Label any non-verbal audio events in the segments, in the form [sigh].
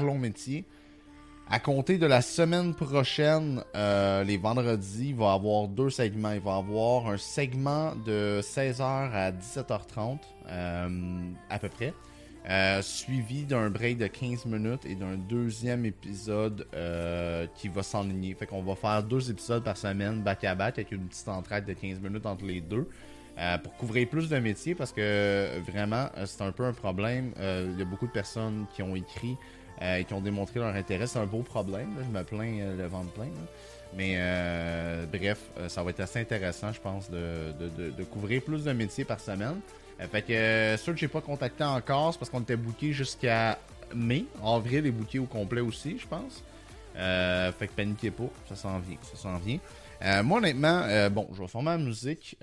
long métier. À compter de la semaine prochaine, euh, les vendredis, il va y avoir deux segments. Il va y avoir un segment de 16h à 17h30, euh, à peu près, euh, suivi d'un break de 15 minutes et d'un deuxième épisode qui va s'enligner. Fait qu'on va faire deux épisodes par semaine, back à back, avec une petite entraide de 15 minutes entre les deux. pour couvrir plus de métiers parce que vraiment c'est un peu un problème. Il y a beaucoup de personnes qui ont écrit et qui ont démontré leur intérêt. C'est un beau problème, je me plains euh, le ventre plein. Mais euh, bref, ça va être assez intéressant, je pense, de, couvrir plus de métiers par semaine. fait que ceux que j'ai pas contacté encore, c'est parce qu'on était booké jusqu'à mai. Avril est booké au complet aussi, je pense. fait que paniquez pas, ça s'en vient, ça s'en vient. moi, honnêtement, bon, je vais former la musique.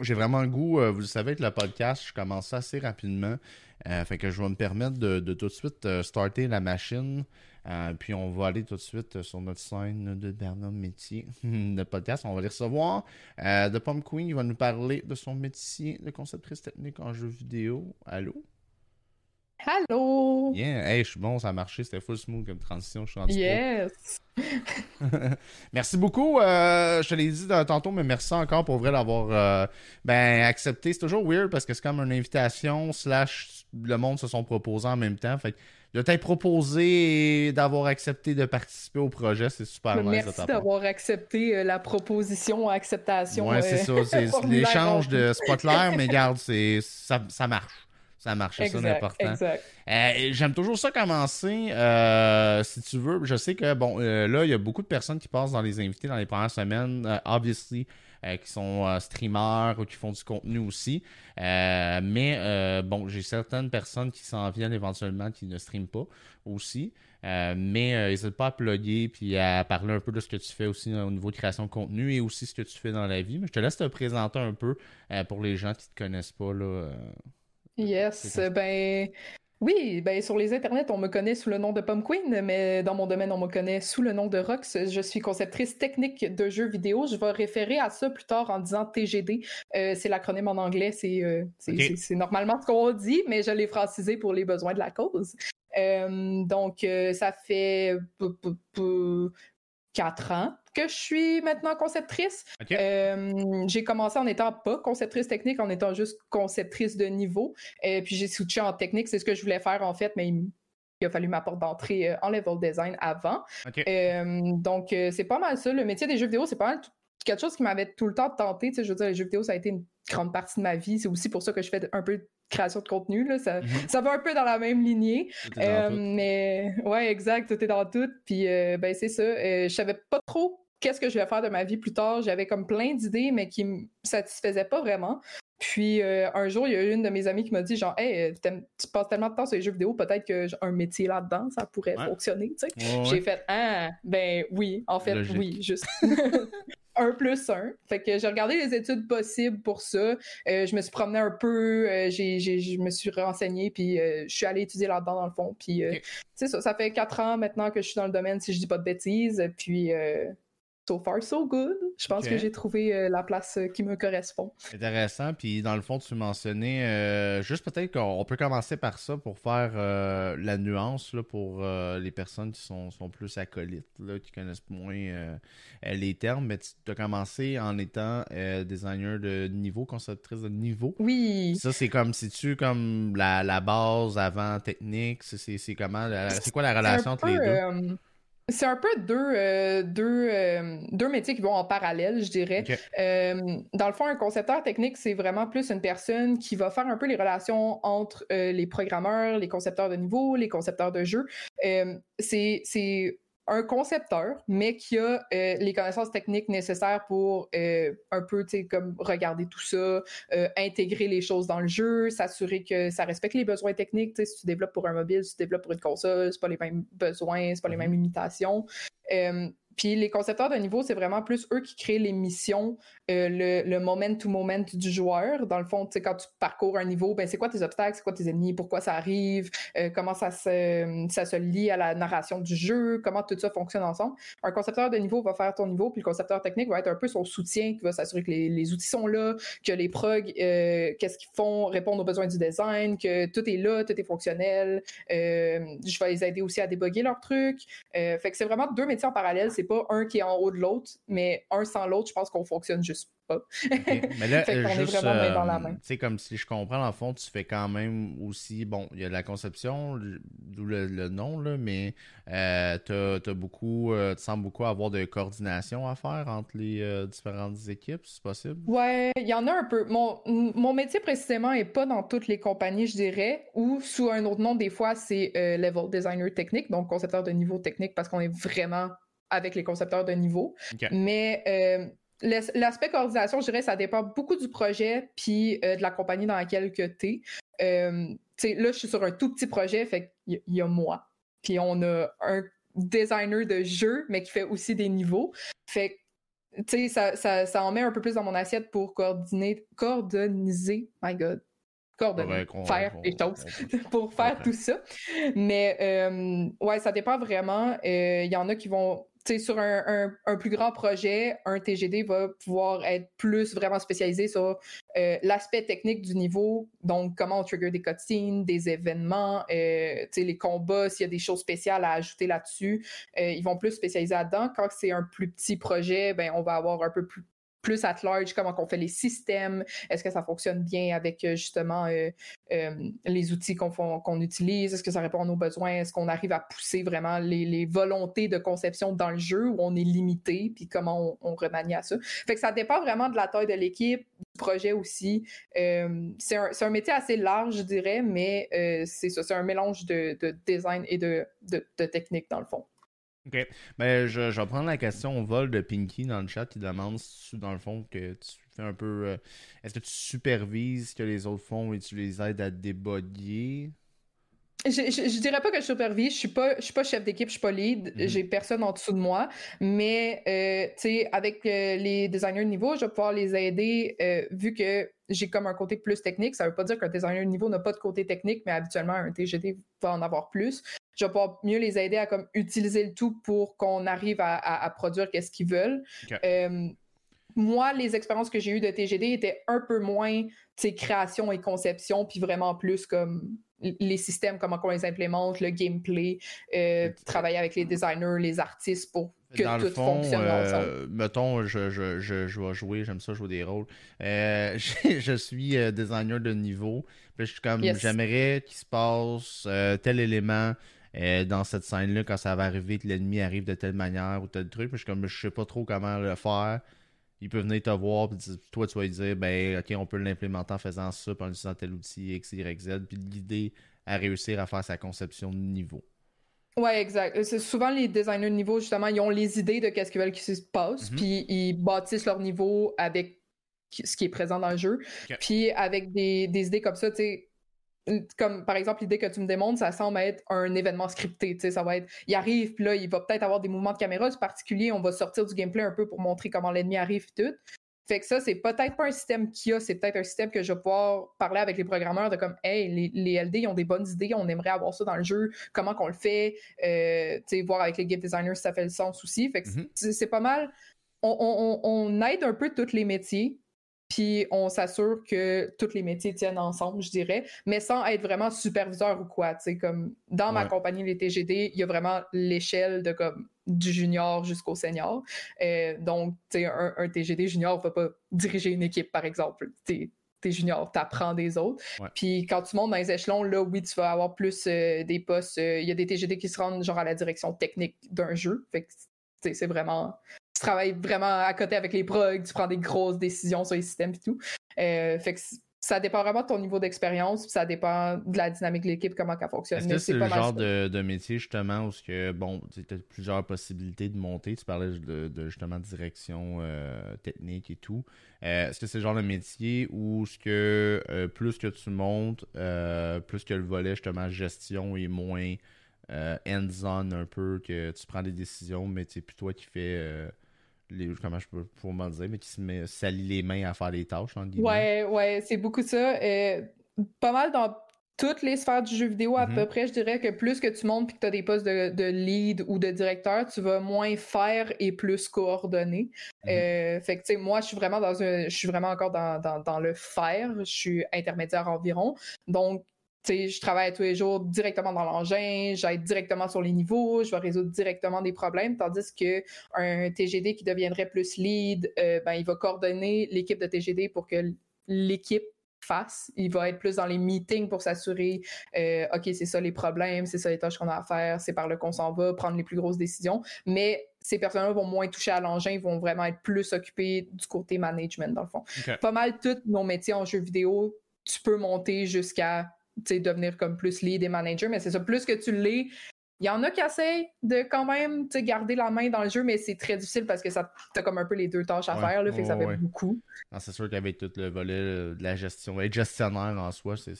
j'ai vraiment le goût, vous le savez, avec le podcast, je commence assez rapidement. Euh, fait que je vais me permettre de, tout de suite euh, starter la machine. Euh, puis on va aller tout de suite sur notre scène de Bernard Métier, [laughs] notre podcast. On va les recevoir. The Pomme Queen, il va nous parler de son métier de conceptrice technique en jeu vidéo. Allô? Allô! Yeah, hey, je suis bon, ça a marché, c'était full smooth comme transition, je suis rendu Yes! [laughs] merci beaucoup, je te l'ai dit tantôt, mais merci encore pour vrai d'avoir ben, accepté. C'est toujours weird parce que c'est comme une invitation slash le monde se sont proposés en même temps. Fait de t'être proposé et d'avoir accepté de participer au projet, c'est super nice. Merci d'avoir accepté euh, la proposition acceptation. Ouais, c'est euh, ça. C'est [laughs] l'échange de spotlight, mais [laughs] regarde, c'est ça, ça marche. Ça marche, ça, c'est important. Euh, J'aime toujours ça commencer. si tu veux, je sais que, bon, là, il y a beaucoup de personnes qui passent dans les invités dans les premières semaines. obviously, euh, qui sont euh, streamers ou qui font du contenu aussi. Euh, mais bon, j'ai certaines personnes qui s'en viennent éventuellement qui ne streament pas aussi. mais n'hésite pas à plugger puis à parler un peu de ce que tu fais aussi au niveau de création de contenu et aussi ce que tu fais dans la vie. Mais je te laisse te présenter un peu pour les gens qui ne te connaissent pas. Là, yes, ben oui, ben sur les internets, on me connaît sous le nom de Pom Queen, mais dans mon domaine, on me connaît sous le nom de Rox. Je suis conceptrice technique de jeux vidéo. Je vais référer à ça plus tard en disant TGD. Euh, c'est l'acronyme en anglais, euh, c'est normalement ce qu'on dit, mais je l'ai francisé pour les besoins de la cause. Euh, donc, ça fait quatre ans que je suis maintenant conceptrice. Euh, j'ai commencé en étant pas conceptrice technique, en étant juste conceptrice de niveau. Et puis j'ai switché en technique, c'est ce que je voulais faire en fait, mais il, a fallu ma porte d'entrée euh, en level design avant. Euh, donc c'est pas mal ça. Le métier des jeux vidéo, c'est pas mal quelque chose qui m'avait tout le temps tenté. je veux dire, les jeux vidéo, ça a été une grande partie de ma vie. C'est aussi pour ça que je fais un peu de création de contenu. Là. Ça, mhm. ça va un peu dans la même lignée. mais ouais, exact, tout est dans tout. Puis ben c'est ça. je savais pas trop qu'est-ce que je vais faire de ma vie plus tard? J'avais comme plein d'idées, mais qui me satisfaisaient pas vraiment. Puis euh, un jour, il y a une de mes amies qui m'a dit genre, hey, tu passes tellement de temps sur les jeux vidéo, peut-être que un métier là-dedans, ça pourrait fonctionner. Tu sais. J'ai fait, ah, ben oui, en fait, oui, juste. [laughs] un plus un. Fait que j'ai regardé les études possibles pour ça. Euh, je me suis promené un peu, euh, j'ai, je me suis renseigné, puis je suis allée étudier là-dedans dans le fond. Puis, ça, ça fait quatre ans maintenant que je suis dans le domaine, si je dis pas de bêtises. Puis, so far so good. Je pense que j'ai trouvé euh, la place euh, qui me correspond. Intéressant. Puis dans le fond, tu mentionnais euh, juste peut-être qu'on peut commencer par ça pour faire la nuance là, pour les personnes qui sont, sont plus acolytes, là, qui connaissent moins les termes. Mais tu as commencé en étant designer de niveau, conceptrice de niveau. Oui. Ça, c'est comme si tu comme la, la, base avant technique? C'est comment c'est quoi la relation entre les deux? C'est un peu deux, euh, deux, euh, deux, métiers qui vont en parallèle, je dirais. Euh, dans le fond, un concepteur technique, c'est vraiment plus une personne qui va faire un peu les relations entre les programmeurs, les concepteurs de niveau, les concepteurs de jeux. c'est un concepteur, mais qui a euh, les connaissances techniques nécessaires pour euh, un peu, tu sais, comme regarder tout ça, euh, intégrer les choses dans le jeu, s'assurer que ça respecte les besoins techniques. Tu sais, si tu développes pour un mobile, si tu développes pour une console, c'est pas les mêmes besoins, c'est pas les mêmes mhm. limitations. Puis les concepteurs de niveau, c'est vraiment plus eux qui créent les missions, euh, le, moment-to-moment du joueur. Dans le fond, tu sais, quand tu parcours un niveau, ben, c'est quoi tes obstacles, c'est quoi tes ennemis, pourquoi ça arrive, euh, comment ça se, ça se lie à la narration du jeu, comment tout ça fonctionne ensemble. Un concepteur de niveau va faire ton niveau, puis le concepteur technique va être un peu son soutien, qui va s'assurer que les, outils sont là, que les progs, euh, qu'est-ce qu'ils font, répondent aux besoins du design, que tout est là, tout est fonctionnel. je vais les aider aussi à déboguer leurs trucs. fait que c'est vraiment deux métiers en parallèle. Pas un qui est en haut de l'autre, mais un sans l'autre, je pense qu'on fonctionne juste pas. Mais là, [laughs] fait est vraiment main dans la main. Tu sais, comme si je comprends, en fond, tu fais quand même aussi, bon, il y a la conception, d'où le, nom, là, mais euh, tu as, beaucoup, euh, tu sembles beaucoup avoir de coordination à faire entre les euh, différentes équipes, c'est possible? Ouais, il y en a un peu. Mon, mon métier précisément est pas dans toutes les compagnies, je dirais, ou sous un autre nom, des fois, c'est level designer technique, donc concepteur de niveau technique, parce qu'on est vraiment avec les concepteurs de niveau. Mais euh, l'aspect coordination, je dirais, ça dépend beaucoup du projet puis euh, de la compagnie dans laquelle tu es. Euh, là, je suis sur un tout petit projet, fait qu'il y, a moi. Puis on a un designer de jeu, mais qui fait aussi des niveaux. Fait tu sais, ça, ça, en met un peu plus dans mon assiette pour coordonner, coordonniser, my god, coordonner, faire des choses [laughs] pour faire tout ça. Mais ouais, ça dépend vraiment. Il y en a qui vont sur un, plus grand projet, un TGD va pouvoir être plus vraiment spécialisé sur euh, l'aspect technique du niveau, donc comment on trigger des cutscenes, des événements, euh, les combats, s'il y a des choses spéciales à ajouter là-dessus. Euh, ils vont plus spécialiser là-dedans. Quand c'est un plus petit projet, ben, on va avoir un peu plus plus at large, comment on fait les systèmes, est-ce que ça fonctionne bien avec euh, justement euh, euh, les outils qu'on utilise, est-ce que ça répond à nos besoins, est-ce qu'on arrive à pousser vraiment les, volontés de conception dans le jeu où on est limité, puis comment on, remanie à ça. Fait que ça dépend vraiment de la taille de l'équipe, du projet aussi. c'est un, métier assez large, je dirais, mais c'est ça, c'est un mélange de, design et de, de technique dans le fond. Ok. Ben, je, je, vais prendre la question au vol de Pinky dans le chat qui demande, dans le fond, que tu fais un peu. Euh, est-ce que tu supervises ce que les autres font et tu les aides à déboguer je, je, dirais pas que je supervise, je suis pas, je suis pas chef d'équipe, je suis pas lead, mhm. j'ai personne en dessous de moi, mais euh, tu sais, avec euh, les designers de niveau, je vais pouvoir les aider vu que j'ai comme un côté plus technique. Ça veut pas dire qu'un designer de niveau n'a pas de côté technique, mais habituellement un TGD va en avoir plus je vais pouvoir mieux les aider à comme utiliser le tout pour qu'on arrive à, produire qu'est-ce qu'ils veulent. Euh, moi, les expériences que j'ai eues de TGD étaient un peu moins création et conception, puis vraiment plus comme les systèmes, comment on les implémente, le gameplay, euh, travailler avec les designers, les artistes pour que tout fonctionne euh, ensemble. Mettons, je, je, je, je, vais jouer, j'aime ça jouer des rôles. [laughs] je suis designer de niveau. je suis comme, j'aimerais qu'il se passe tel élément euh, dans cette scène-là, quand ça va arriver, que l'ennemi arrive de telle manière ou tel truc. je suis comme, je sais pas trop comment le faire. Il peut venir te voir, puis toi, tu vas lui dire, ben, ok, on peut l'implémenter en faisant ça, en utilisant tel outil X, Y, Z, puis l'idée à réussir à faire sa conception de niveau. Ouais, exact. C'est souvent les designers de niveau, justement, ils ont les idées de qu'est-ce qu'ils veulent qu'il se passe, mm-hmm. puis ils bâtissent leur niveau avec ce qui est présent dans le jeu. Puis avec des, des idées comme ça, tu sais, comme par exemple l'idée que tu me démontres, ça semble être un événement scripté. Ça va être, il arrive, puis là, il va peut-être avoir des mouvements de caméra particuliers. On va sortir du gameplay un peu pour montrer comment l'ennemi arrive et tout. Fait que ça, c'est peut-être pas un système qu'il y a, c'est peut-être un système que je vais pouvoir parler avec les programmeurs de comme, hey, les, LD, ils ont des bonnes idées, on aimerait avoir ça dans le jeu, comment qu'on le fait, euh, tu sais, voir avec les game designers si ça fait le sens aussi. Fait que mm-hmm. c'est pas mal. On, on, aide un peu tous les métiers, puis on s'assure que tous les métiers tiennent ensemble, je dirais, mais sans être vraiment superviseur ou quoi. Tu comme dans ma compagnie, les TGD, il y a vraiment l'échelle de comme du junior jusqu'au senior. Euh, donc, tu un, TGD junior ne va pas diriger une équipe, par exemple. Tu es junior, tu apprends des autres. Puis quand tu montes dans les échelons, là, oui, tu vas avoir plus euh, des postes. Euh, il y a des TGD qui se rendent genre à la direction technique d'un jeu. Fait que c'est vraiment tu travailles vraiment à côté avec les progs, tu prends des grosses décisions sur les systèmes et tout. Euh, fait que ça dépend vraiment de ton niveau d'expérience, ça dépend de la dynamique de l'équipe, comment elle fonctionne. Est-ce que c'est le genre de, métier justement où que, bon, tu as plusieurs possibilités de monter, tu parlais de, justement direction euh, technique et tout. Euh, est-ce que c'est le genre de métier où ce que plus que tu montes, plus que le volet justement gestion est moins hands-on un peu, que tu prends des décisions, mais c'est plus toi qui fais les, comment je peux pour m'en dire, mais qui se met, salit les mains à faire les tâches. ouais, ouais, c'est beaucoup ça. pas mal dans toutes les sphères du jeu vidéo, à mm-hmm. peu près, je dirais que plus que tu montes et que tu as des postes de, lead ou de directeur, tu vas moins faire et plus coordonner. Mm-hmm. Euh, fait que, tu sais, moi, je suis vraiment dans un. Je suis vraiment encore dans, dans, le faire. Je suis intermédiaire environ. Donc, je travaille tous les jours directement dans l'engin, j'aide directement sur les niveaux, je vais résoudre directement des problèmes, tandis que un TGD qui deviendrait plus lead, euh, ben, il va coordonner l'équipe de TGD pour que l'équipe face. Il va être plus dans les meetings pour s'assurer, euh, OK, c'est ça les problèmes, c'est ça les tâches qu'on a à faire, c'est par là qu'on s'en va, prendre les plus grosses décisions. Mais ces personnes-là vont moins toucher à l'engin, ils vont vraiment être plus occupés du côté management, dans le fond. Pas mal tous nos métiers en jeu vidéo, tu peux monter jusqu'à devenir comme plus lead et manager, mais c'est ça, plus que tu l'es, il y en a qui essayent de quand même garder la main dans le jeu, mais c'est très difficile parce que ça t'as comme un peu les deux tâches à faire, là, fait que ça fait beaucoup. C'est sûr qu'avec tout le volet de la gestion, être gestionnaire en soi, c'est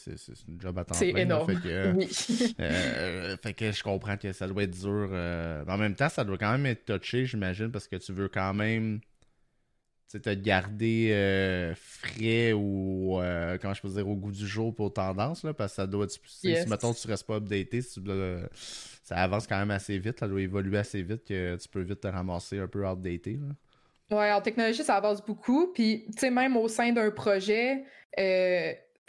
une job à temps C'est énorme. fait, que, [laughs] oui. Euh, fait que je comprends que ça doit être dur. Euh, en même temps, ça doit quand même être touché, j'imagine, parce que tu veux quand même te garder euh, frais ou comment je peux dire au goût du jour pour tendance là, parce que ça doit si mettons tu restes pas updaté si tu ça avance quand même assez vite, ça doit évoluer assez vite que tu peux vite te ramasser un peu outdated. Là. Ouais, en technologie, ça avance beaucoup. Puis, tu sais, même au sein d'un projet,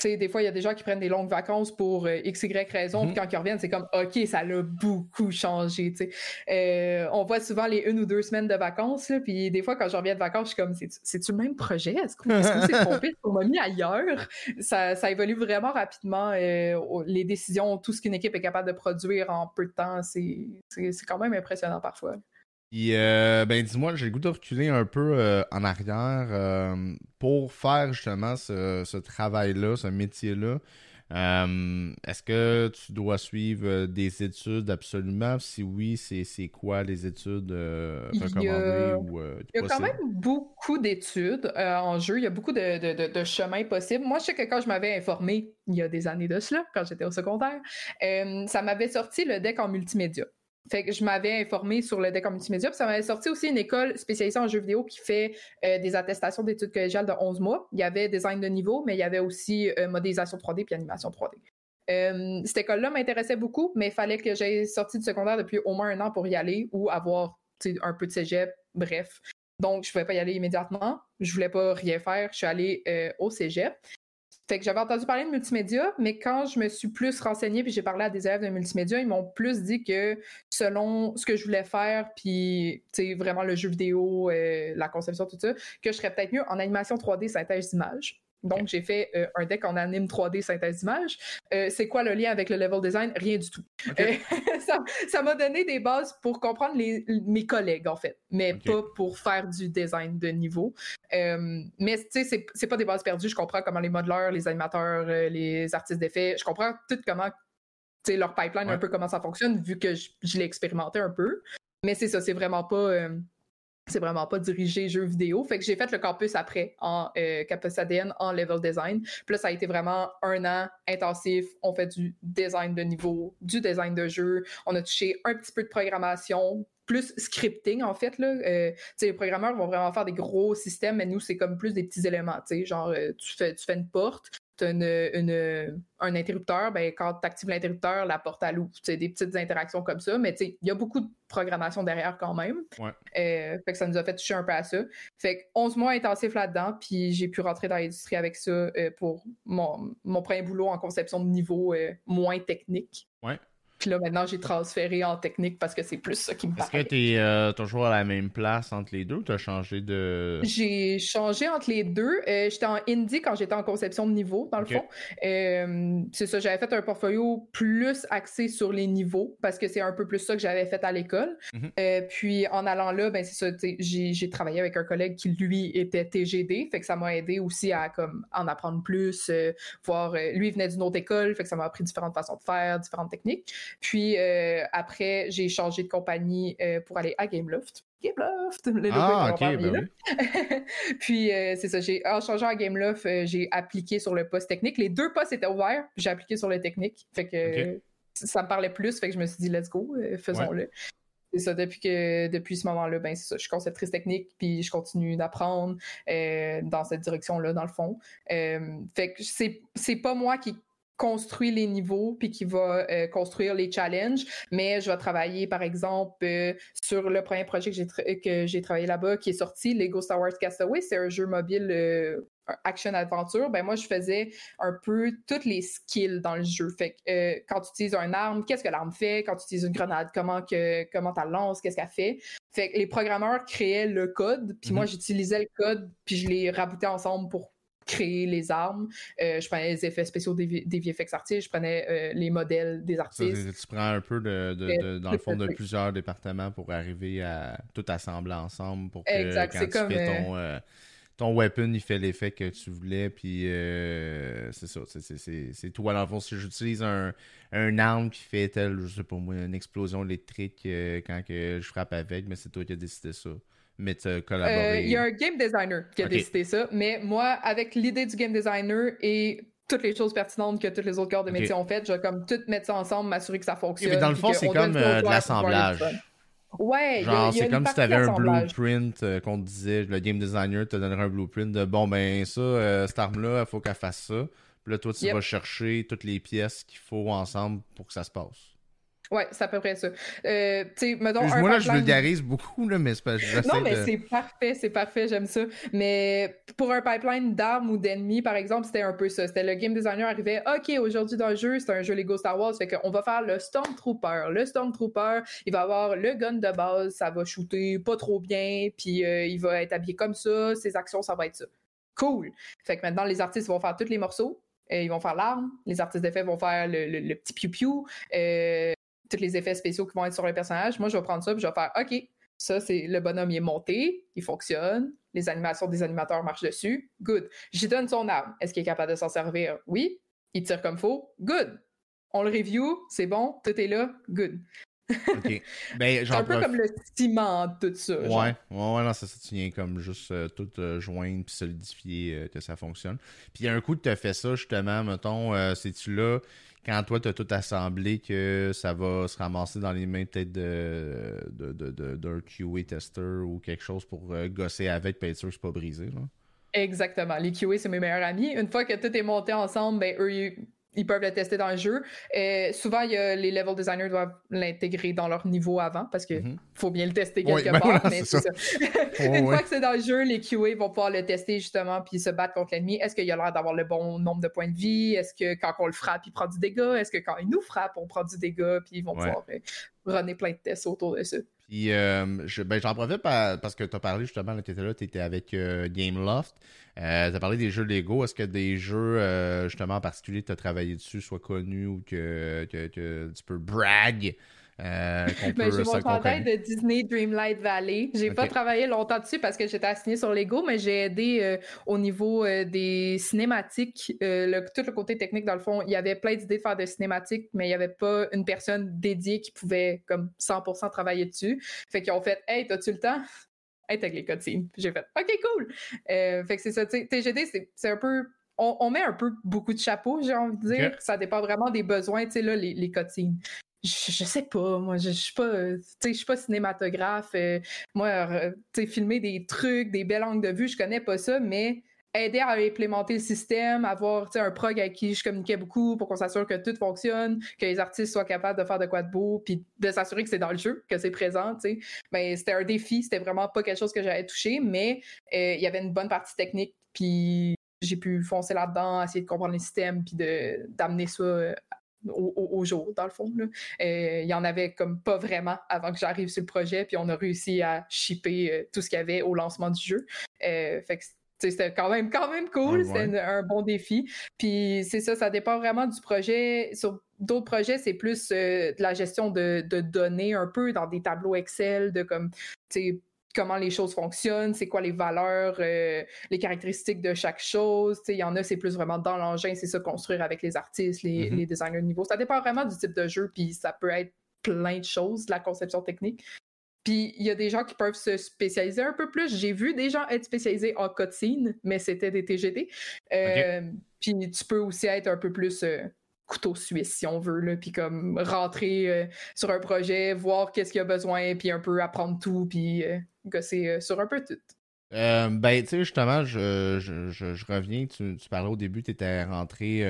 des fois, il y a des gens qui prennent des longues vacances pour euh, x, y raison, puis mhm. quand ils reviennent, c'est comme, OK, ça a beaucoup changé, tu sais. Euh, on voit souvent les une ou deux semaines de vacances, puis des fois, quand je reviens de vacances, je suis comme, c'est-tu le même projet? Est-ce qu'on s'est trompé? Est-ce qu'on m'a mis ailleurs? Ça, ça évolue vraiment rapidement. Euh, les décisions, tout ce qu'une équipe est capable de produire en peu de temps, c'est quand même impressionnant parfois. Euh, ben dis-moi, j'ai le goût de reculer un peu euh, en arrière euh, pour faire justement ce, travail-là, ce métier-là. Est-ce que tu dois suivre des études absolument? Si oui, c'est quoi les études recommandées il y a, il y a quand même beaucoup d'études en jeu. Il y a beaucoup de, de, chemins possibles. Moi, je sais que quand je m'avais informé il y a des années de cela, quand j'étais au secondaire, ça m'avait sorti le deck en multimédia. Fait que je m'avais informé sur le deck en multimédia. Puis ça m'avait sorti aussi une école spécialisée en jeux vidéo qui fait euh, des attestations d'études collégiales de 11 mois. Il y avait design de niveau, mais il y avait aussi euh, modélisation 3D puis animation 3D. Euh, cette école-là m'intéressait beaucoup, mais il fallait que j'aie sorti du secondaire depuis au moins un an pour y aller ou avoir un peu de cégep, bref. Donc, je ne pouvais pas y aller immédiatement. Je voulais pas rien faire. Je suis allée au cégep. Fait que j'avais entendu parler de multimédia, mais quand je me suis plus renseignée puis j'ai parlé à des élèves de multimédia, ils m'ont plus dit que selon ce que je voulais faire, puis vraiment le jeu vidéo, euh, la conception, tout ça, que je serais peut-être mieux en animation 3D synthèse d'image. Donc, j'ai fait euh, un deck en anime 3D synthèse d'image. Euh, c'est quoi le lien avec le level design? Rien du tout. Euh, [laughs] ça m'a donné des bases pour comprendre mes collègues, en fait, mais pas pour faire du design de niveau. mais tu sais, c'est pas des bases perdues. Je comprends comment les modeleurs, les animateurs, les artistes d'effets, je comprends tout comment, tu sais, leur pipeline, un peu comment ça fonctionne, vu que je, je l'ai expérimenté un peu. Mais c'est ça, c'est vraiment pas c'est vraiment pas dirigé jeux vidéo. Fait que j'ai fait le campus après en euh, ADN en level design. Puis là, ça a été vraiment un an intensif. On fait du design de niveau, du design de jeu. On a touché un petit peu de programmation, plus scripting en fait. Euh, les programmeurs vont vraiment faire des gros systèmes, mais nous, c'est comme plus des petits éléments. Genre, euh, tu, fais, tu fais une porte, une, un interrupteur, ben, quand tu actives l'interrupteur, la porte à l'ouvre. Des petites interactions comme ça, mais il y a beaucoup de programmation derrière quand même. Ouais. Euh, fait que ça nous a fait toucher un peu à ça. Fait que 11 mois intensifs là-dedans, puis j'ai pu rentrer dans l'industrie avec ça euh, pour mon, mon, premier boulot en conception de niveau euh, moins technique. Ouais. Puis là, maintenant, j'ai transféré en technique parce que c'est plus ça qui me parle. Est-ce que tu es euh, toujours à la même place entre les deux ou tu as changé de? J'ai changé entre les deux. Euh, j'étais en indie quand j'étais en conception de niveau, dans le fond. Euh, c'est ça, j'avais fait un portfolio plus axé sur les niveaux parce que c'est un peu plus ça que j'avais fait à l'école. Mhm. puis en allant là, ben c'est ça, j'ai travaillé avec un collègue qui, lui, était TGD. Fait que ça m'a aidé aussi à comme, en apprendre plus, voir. lui, il venait d'une autre école, fait que ça m'a appris différentes façons de faire, différentes techniques. Puis euh, après, j'ai changé de compagnie euh, pour aller à Gameloft. Gameloft, le ah, ok, ben [laughs] Puis euh, c'est ça, j'ai en changeant à Gameloft, j'ai appliqué sur le poste technique. Les deux postes étaient ouverts, j'ai appliqué sur le technique. Fait que ça me parlait plus, fait que je me suis dit, let's go, faisons-le. C'est ça, depuis que depuis ce moment-là, ben c'est ça, je suis conceptrice technique, puis je continue d'apprendre dans cette direction-là, dans le fond. fait que c'est pas moi qui construit les niveaux puis qui va euh, construire les challenges. Mais je vais travailler, par exemple, euh, sur le premier projet que j'ai, que j'ai travaillé là-bas, qui est sorti, Lego Star Wars Castaway. C'est un jeu mobile euh, action adventure. Ben moi, je faisais un peu toutes les skills dans le jeu. Fait que quand tu utilises une arme, qu'est-ce que l'arme fait? Quand tu utilises une grenade, comment que comment tu lances? Qu'est-ce qu'elle fait? Fait que les programmeurs créaient le code, puis moi, mm-hmm. j'utilisais le code, puis je les raboutais ensemble pour créer les armes. Euh, je prenais les effets spéciaux des, des VFX artistes, je prenais euh, les modèles des artistes. tu prends un peu de, dans le fond de [laughs] plusieurs départements pour arriver à tout assembler ensemble pour que exact, quand tu comme, fais ton, euh, ton weapon, il fait l'effet que tu voulais, puis c'est ça. C'est toi, dans le fond, si j'utilise un, un arme qui fait tel, je sais pas moi, une explosion électrique quand que je frappe avec, mais c'est toi qui as décidé ça mais tu collaboré. Il y a un game designer qui a décidé ça, mais moi, avec l'idée du game designer et toutes les choses pertinentes que tous les autres corps de métier ont faites, je vais comme tout mettre ça ensemble, m'assurer que ça fonctionne. mais dans le fond, c'est comme euh, de l'assemblage. Ouais, Genre, c'est comme si tu avais un blueprint euh, qu'on te disait, le game designer te donnerait un blueprint de bon, ben ça, euh, cette arme-là, il faut qu'elle fasse ça. Puis là, toi, tu vas chercher toutes les pièces qu'il faut ensemble pour que ça se passe. Ouais, c'est à peu près ça. Euh, mettons, moi, là, je vulgarise beaucoup, là, mais c'est pas. Non, mais c'est parfait, c'est parfait, j'aime ça. Mais pour un pipeline d'armes ou d'ennemis, par exemple, c'était un peu ça. C'était le game designer arrivait, OK, aujourd'hui dans le jeu, c'est un jeu Lego Star Wars, fait qu'on va faire le Stormtrooper. Le Stormtrooper, il va avoir le gun de base, ça va shooter pas trop bien, puis euh, il va être habillé comme ça, ses actions, ça va être ça. Cool. Fait que maintenant, les artistes vont faire tous les morceaux. Euh, ils vont faire l'arme, les artistes d'effets vont faire le, le, petit piou-piou, euh, tous les effets spéciaux qui vont être sur le personnage. Moi, je vais prendre ça et je vais faire OK, ça, c'est le bonhomme, il est monté, il fonctionne, les animations des animateurs marchent dessus. Good. J'y donne son arme. Est-ce qu'il est capable de s'en servir? Oui. Il tire comme faux? Good. On le review, c'est bon, tout est là. Good. OK. [laughs] Ben, c'est un peu comme le ciment, tout ça. Ouais, ouais, ouais, non, ça, ça tient comme juste euh, tout euh, joindre puis solidifier euh, que ça fonctionne. Puis il y a un coup, tu as fait ça, justement, mettons, c'est-tu là quand toi, tu as tout assemblé, que ça va se ramasser dans les mains peut-être d'un de, de, de, QA tester ou quelque chose pour euh, gosser avec, puis être sûr que c'est pas brisé. Là? Exactement. Les QA, c'est mes meilleurs amis. Une fois que tout est monté ensemble, ben, eux, ils peuvent le tester dans le jeu. Euh, souvent, y a, les level designers doivent l'intégrer dans leur niveau avant parce qu'il mhm. faut bien le tester quelque ben part. mais c'est ça. [laughs] Une fois que c'est dans le jeu, les QA vont pouvoir le tester justement puis se battre contre l'ennemi. Est-ce qu'il a l'air d'avoir le bon nombre de points de vie? Est-ce que quand on le frappe, il prend du dégât? Est-ce que quand il nous frappe, on prend du dégât? Puis ils vont pouvoir euh, runner plein de tests autour de ça. Euh, ben, j'en profite parce que tu as parlé justement, tu étais avec euh, Gameloft. Euh, tu as parlé des jeux Lego. Est-ce que des jeux justement en particulier tu as travaillé dessus soient connus ou que, que, que tu peux brag euh, ben, j'ai mon chandail de Disney Dreamlight Valley. J'ai pas travaillé longtemps dessus parce que j'étais assignée sur Lego, mais j'ai aidé euh, au niveau euh, des cinématiques, le, tout le côté technique dans le fond. Il y avait plein d'idées de faire des cinématiques, mais il y avait pas une personne dédiée qui pouvait comme 100% travailler dessus. Fait qu'ils ont fait Hey, t'as-tu le temps? Hey, avec les cutscenes. J'ai fait OK, cool. fait que c'est ça. TGD, c'est un peu on, met un peu beaucoup de chapeaux, j'ai envie de dire. Ça dépend vraiment des besoins, tu sais, là, les, les cutscenes je, sais pas, moi, je, suis pas, je suis pas cinématographe. Euh, moi, euh, tu filmer des trucs, des belles angles de vue, je connais pas ça, mais aider à implémenter le système, avoir un prog avec qui je communiquais beaucoup pour qu'on s'assure que tout fonctionne, que les artistes soient capables de faire de quoi de beau, puis de s'assurer que c'est dans le jeu, que c'est présent. sais. Ben, c'était un défi, c'était vraiment pas quelque chose que j'avais touché, mais euh, il y avait une bonne partie technique, puis j'ai pu foncer là-dedans, essayer de comprendre le système, puis d'amener ça au, jour, dans le fond. Euh, il y en avait comme pas vraiment avant que j'arrive sur le projet, puis on a réussi à shipper euh, tout ce qu'il y avait au lancement du jeu. Euh, fait que c'était quand même, quand même cool, c'était un bon défi. Puis c'est ça, ça dépend vraiment du projet. Sur d'autres projets, c'est plus de la gestion de, de, données un peu dans des tableaux Excel, de comme, tu comment les choses fonctionnent, c'est quoi les valeurs, euh, les caractéristiques de chaque chose. Il y en a, c'est plus vraiment dans l'engin, c'est ça, construire avec les artistes, les, mm-hmm. les, designers de niveau. Ça dépend vraiment du type de jeu, puis ça peut être plein de choses, de la conception technique. Puis il y a des gens qui peuvent se spécialiser un peu plus. J'ai vu des gens être spécialisés en cutscene, mais c'était des TGD. Euh, puis tu peux aussi être un peu plus euh, couteau suisse, si on veut, là, puis comme rentrer euh, sur un projet, voir qu'est-ce qu'il y a besoin, puis un peu apprendre tout, puis euh, gosser euh, sur un peu tout. ben, tu sais, justement, je, je, reviens, tu, tu, parlais au début, tu étais rentré,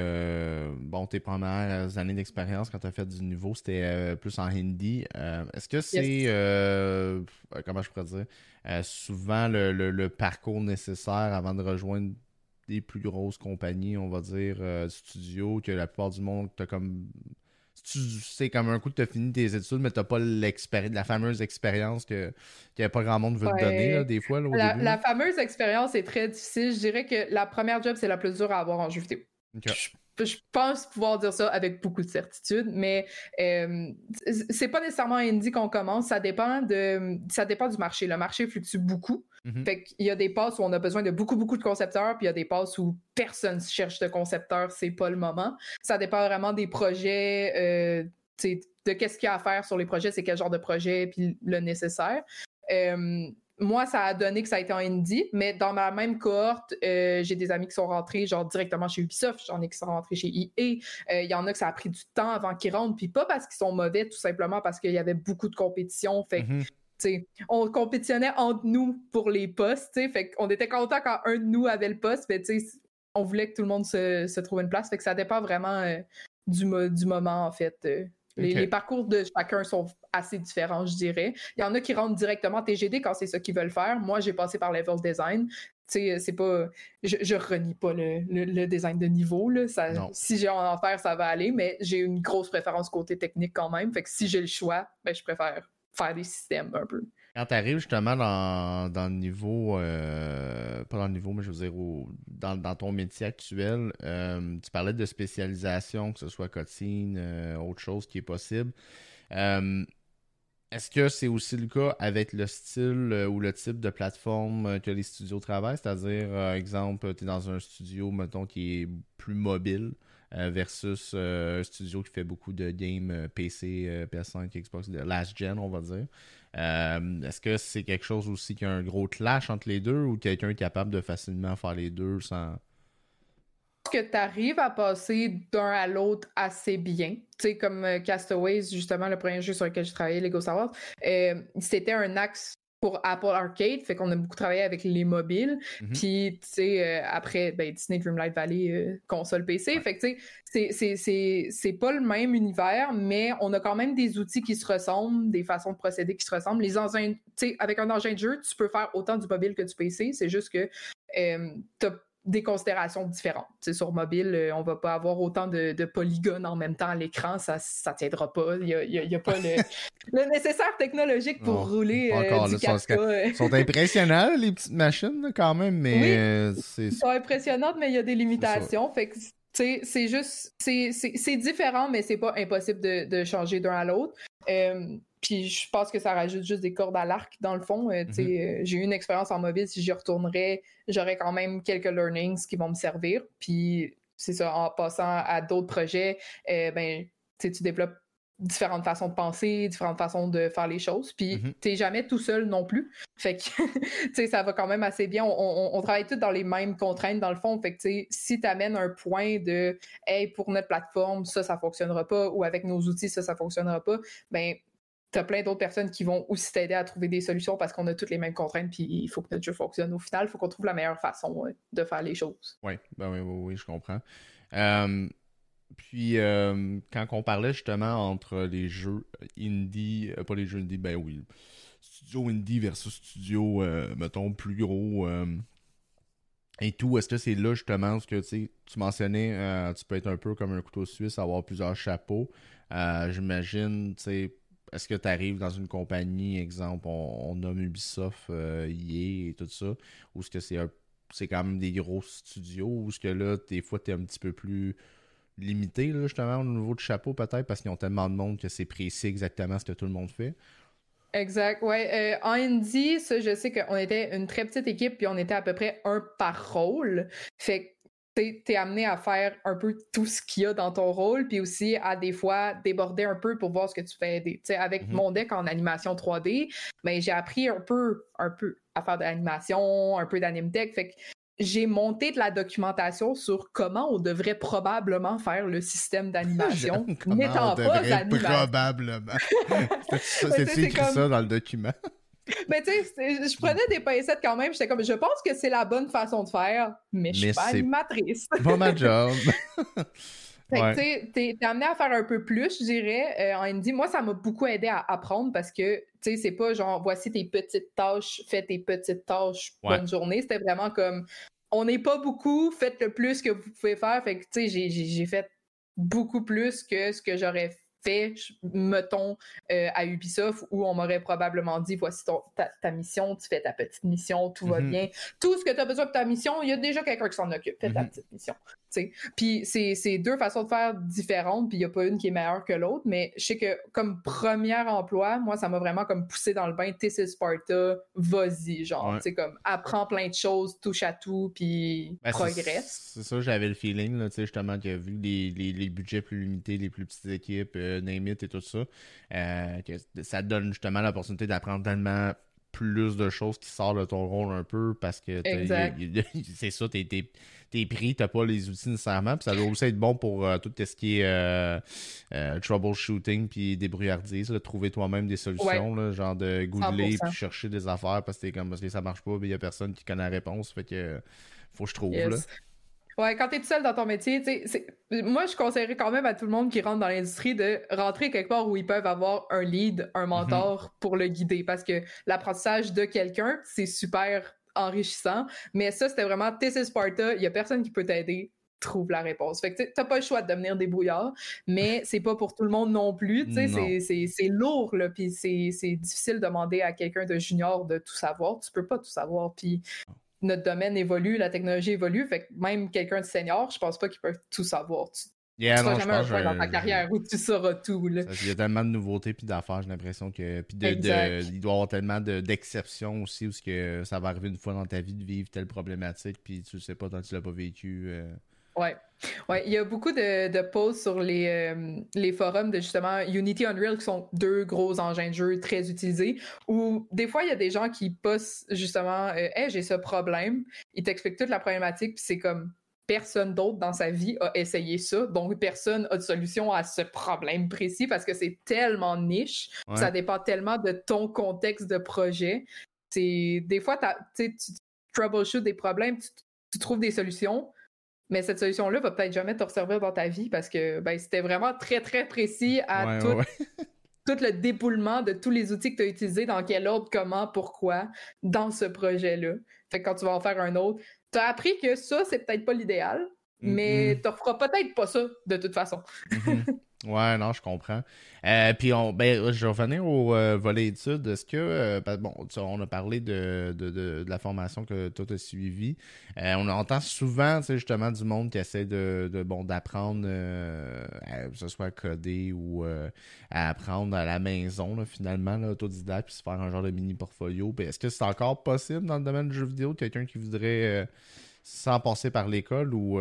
bon, tes premières années d'expérience quand tu as fait du nouveau, c'était plus en hindi. Est-ce que c'est, comment je pourrais dire, souvent le, le, parcours nécessaire avant de rejoindre des plus grosses compagnies, on va dire, euh, studios, que la plupart du monde, t'as comme. C'est comme un coup que tu as fini tes études, mais tu pas la fameuse expérience que, que pas grand monde veut te donner, des fois. la, fameuse expérience est très difficile. Je dirais que la première job, c'est la plus dure à avoir en jeu vidéo je pense pouvoir dire ça avec beaucoup de certitude, mais euh, c'est pas nécessairement indie qu'on commence, ça dépend de ça dépend du marché. Le marché fluctue beaucoup. Fait qu'il y a des passes où on a besoin de beaucoup, beaucoup de concepteurs, puis il y a des passes où personne cherche de concepteurs, c'est pas le moment. Ça dépend vraiment des projets, euh, de qu'est-ce qu'il y a à faire sur les projets, c'est quel genre de projet, puis le nécessaire. Euh, moi, ça a donné que ça a été en indie, mais dans ma même cohorte, euh, j'ai des amis qui sont rentrés genre directement chez Ubisoft, j'en ai qui sont rentrés chez EA. Euh, il y en a que ça a pris du temps avant qu'ils rentrent, puis pas parce qu'ils sont mauvais, tout simplement parce qu'il y avait beaucoup de compétition. Fait mm-hmm. on compétitionnait entre nous pour les postes, fait qu'on était content quand un de nous avait le poste, mais on voulait que tout le monde se, trouve une place. Fait que ça dépend vraiment euh, du, du moment, en fait. Les, parcours de chacun sont assez différents, je dirais. Il y en a qui rentrent directement TGD quand c'est ça qu'ils veulent faire. Moi, j'ai passé par level design. Tu c'est pas. Je, je, renie pas le, design de niveau. Là. Ça, si j'ai en faire, ça va aller, mais j'ai une grosse préférence côté technique quand même. Fait que si j'ai le choix, ben, je préfère faire des systèmes un peu. Quand tu arrives justement dans, dans, le niveau, euh, pas dans le niveau, mais je veux dire, dans, dans, ton métier actuel, euh, tu parlais de spécialisation, que ce soit cotine, euh, autre chose qui est possible. Est-ce que c'est aussi le cas avec le style ou le type de plateforme que les studios travaillent? C'est-à-dire, exemple, tu es dans un studio, mettons, qui est plus mobile versus un studio qui fait beaucoup de games PC, PS5, Xbox, de last gen, on va dire. Euh, est-ce que c'est quelque chose aussi qui a un gros clash entre les deux ou quelqu'un est capable de facilement faire les deux sans. que tu arrives à passer d'un à l'autre assez bien. Tu sais, comme euh, Castaways, justement, le premier jeu sur lequel j'ai travaillé, Lego Star Wars, euh, c'était un axe pour Apple Arcade, fait qu'on a beaucoup travaillé avec les mobiles. Mhm. Puis, tu sais, euh, après, ben, Disney Dreamlight Valley, euh, console PC. Fait que, tu sais, c'est pas le même univers, mais on a quand même des outils qui se ressemblent, des façons de procéder qui se ressemblent. Les engins, tu sais, avec un engin de jeu, tu peux faire autant du mobile que du PC. C'est juste que euh, t'as des considérations différentes. c'est sur mobile, euh, on va pas avoir autant de, polygones en même temps à l'écran, ça ça tiendra pas. Il y a, pas [laughs] le, nécessaire technologique pour rouler euh, du 4K. Sont, sont impressionnants, les petites machines, quand même, mais... Oui, sont impressionnantes, mais il y a des limitations. Fait que c'est juste... C'est différent, mais c'est pas impossible de, changer d'un à l'autre. Euh, puis je pense que ça rajoute juste des cordes à l'arc, dans le fond. Euh, euh, j'ai eu une expérience en mobile. Si j'y retournerais, j'aurais quand même quelques learnings qui vont me servir. Puis c'est ça, en passant à d'autres projets, euh, ben, tu développes différentes façons de penser, différentes façons de faire les choses. Puis mm-hmm. t'es jamais tout seul non plus. Fait que [laughs] ça va quand même assez bien. On, travaille tous dans les mêmes contraintes dans le fond. Fait que si tu amènes un point de Hey, pour notre plateforme, ça, ça fonctionnera pas, ou avec nos outils, ça, ça fonctionnera pas, ben tu as plein d'autres personnes qui vont aussi t'aider à trouver des solutions parce qu'on a toutes les mêmes contraintes, puis il faut que notre jeu fonctionne. Au final, il faut qu'on trouve la meilleure façon de faire les choses. Oui, ben oui, oui, je comprends. Euh, puis, euh, quand on parlait justement entre les jeux indie, euh, pas les jeux indie, ben oui, studio indie versus studio, mettons, plus gros et tout, est-ce que c'est là justement ce que tu mentionnais, tu peux être un peu comme un couteau suisse, avoir plusieurs chapeaux. J'imagine, tu sais, est-ce que tu arrives dans une compagnie, exemple, on, nomme Ubisoft, euh, EA et tout ça, ou est-ce que c'est c'est quand même des gros studios, ou est-ce que là, des fois, tu es un petit peu plus limité, là, justement, au niveau de chapeau, peut-être, parce qu'ils ont tellement de monde que c'est précis exactement ce que tout le monde fait? Exact, ouais. Euh, en Indie, ça, je sais qu'on était une très petite équipe, puis on était à peu près un par rôle. Fait que t'es amené à faire un peu tout ce qu'il y a dans ton rôle, puis aussi à des fois déborder un peu pour voir ce que tu fais aider. avec mhm. mon deck en animation 3D, ben, j'ai appris un peu, un peu à faire de l'animation, un peu d'anime tech. Fait que j'ai monté de la documentation sur comment on devrait probablement faire le système d'animation, [laughs] n'étant pas. Probablement. [laughs] C'est écrit ça dans le document. [laughs] mais tu sais, je prenais des pincettes quand même. J'étais comme, je pense que c'est la bonne façon de faire, mais je suis pas animatrice. Pas ma job. Fait que, t'es amené à faire un peu plus, je dirais, euh, en indie. Moi, ça m'a beaucoup aidé à apprendre parce que, tu sais, c'est pas genre, voici tes petites tâches, fais tes petites tâches, bonne journée. C'était vraiment comme, on n'est pas beaucoup, faites le plus que vous pouvez faire. Fait que, tu sais, j'ai fait beaucoup plus que ce que j'aurais fait mettons, euh, à Ubisoft, où on m'aurait probablement dit voici ta, mission, tu fais ta petite mission, tout va mhm. bien. Tout ce que tu as besoin de ta mission, il y a déjà quelqu'un qui s'en occupe. Fais ta mhm. petite mission. Puis c'est deux façons de faire différentes, puis il n'y a pas une qui est meilleure que l'autre, mais je sais que comme premier emploi, moi, ça m'a vraiment comme poussé dans le bain, This Sparta, vas-y, genre, c'est comme apprends plein de choses, touche à tout, puis ben, progresse. C'est ça, j'avais le feeling, là, justement, que vu les, les, les, budgets plus limités, les plus petites équipes, euh, name it et tout ça, euh, que ça donne justement l'opportunité d'apprendre tellement plus de choses qui sortent de ton rôle un peu parce que [laughs] c'est ça, t'es t'es pris, t'as pas les outils nécessairement. Puis ça doit aussi être bon pour euh, tout ce qui est euh, euh, troubleshooting puis débrouillardise, trouver toi-même des solutions, genre de googler puis chercher des affaires parce que, comme, parce que ça marche pas, il y a personne qui connaît la réponse. Fait que faut que je trouve. Là. Ouais, quand t'es tout seul dans ton métier, moi, je conseillerais quand même à tout le monde qui rentre dans l'industrie de rentrer quelque part où ils peuvent avoir un lead, un mentor mhm. pour le guider parce que l'apprentissage de quelqu'un, c'est super enrichissant. Mais ça, c'était vraiment is Sparta, il y a personne qui peut t'aider trouve la réponse. Fait que t'as pas le choix de devenir débrouillard, mais [laughs] c'est pas pour tout le monde non plus. C'est lourd, là, puis c'est difficile de demander à quelqu'un de junior de tout savoir. Tu peux pas tout savoir. Puis notre domaine évolue, la technologie évolue, fait que même quelqu'un de senior, je pense pas qu'il peut tout savoir. Yeah, tu non, jamais un point dans ta carrière où tu sauras tout. Là. il y a tellement de nouveautés puis d'affaires, j'ai l'impression que. Puis de, il doit y avoir tellement d'exceptions aussi où que ça va arriver une fois dans ta vie de vivre telle problématique, puis tu sais pas tant que tu l'as pas vécu. Euh. Ouais. ouais, il y a beaucoup de, de posts sur les, euh, les forums de justement Unity Unreal qui sont deux gros engins de jeu très utilisés où des fois il y a des gens qui postent justement euh, Hey, j'ai ce problème. Ils t'expliquent toute la problématique, puis c'est comme personne d'autre dans sa vie a essayé ça. Donc, personne a de solution à ce problème précis parce que c'est tellement niche. Ça dépend tellement de ton contexte de projet. C'est Des fois, tu troubleshoot des problèmes, tu, trouves des solutions, mais cette solution-là va peut-être jamais te resservir dans ta vie parce que ben, c'était vraiment très, très précis à tout, [laughs] tout le dépoulement de tous les outils que tu as utilisés, dans quel ordre, comment, pourquoi, dans ce projet-là. Fait que quand tu vas en faire un autre, tu as appris que ça, c'est peut-être pas l'idéal, mais tu feras peut-être pas ça de toute façon. Mm-hmm. [laughs] Ouais, non, je comprends. Euh, puis, on, ben, je vais revenir au euh, volet études. Est-ce que, euh, ben, bon, on a parlé de, de, de, la formation que toi as suivie. on entend souvent, tu sais, justement, du monde qui essaie de, de bon, d'apprendre, que ce soit à coder ou à apprendre à la maison, finalement, là, autodidacte, puis se faire un genre de mini portfolio. Est-ce que c'est encore possible dans le domaine du jeu vidéo, quelqu'un qui voudrait, sans passer par l'école ou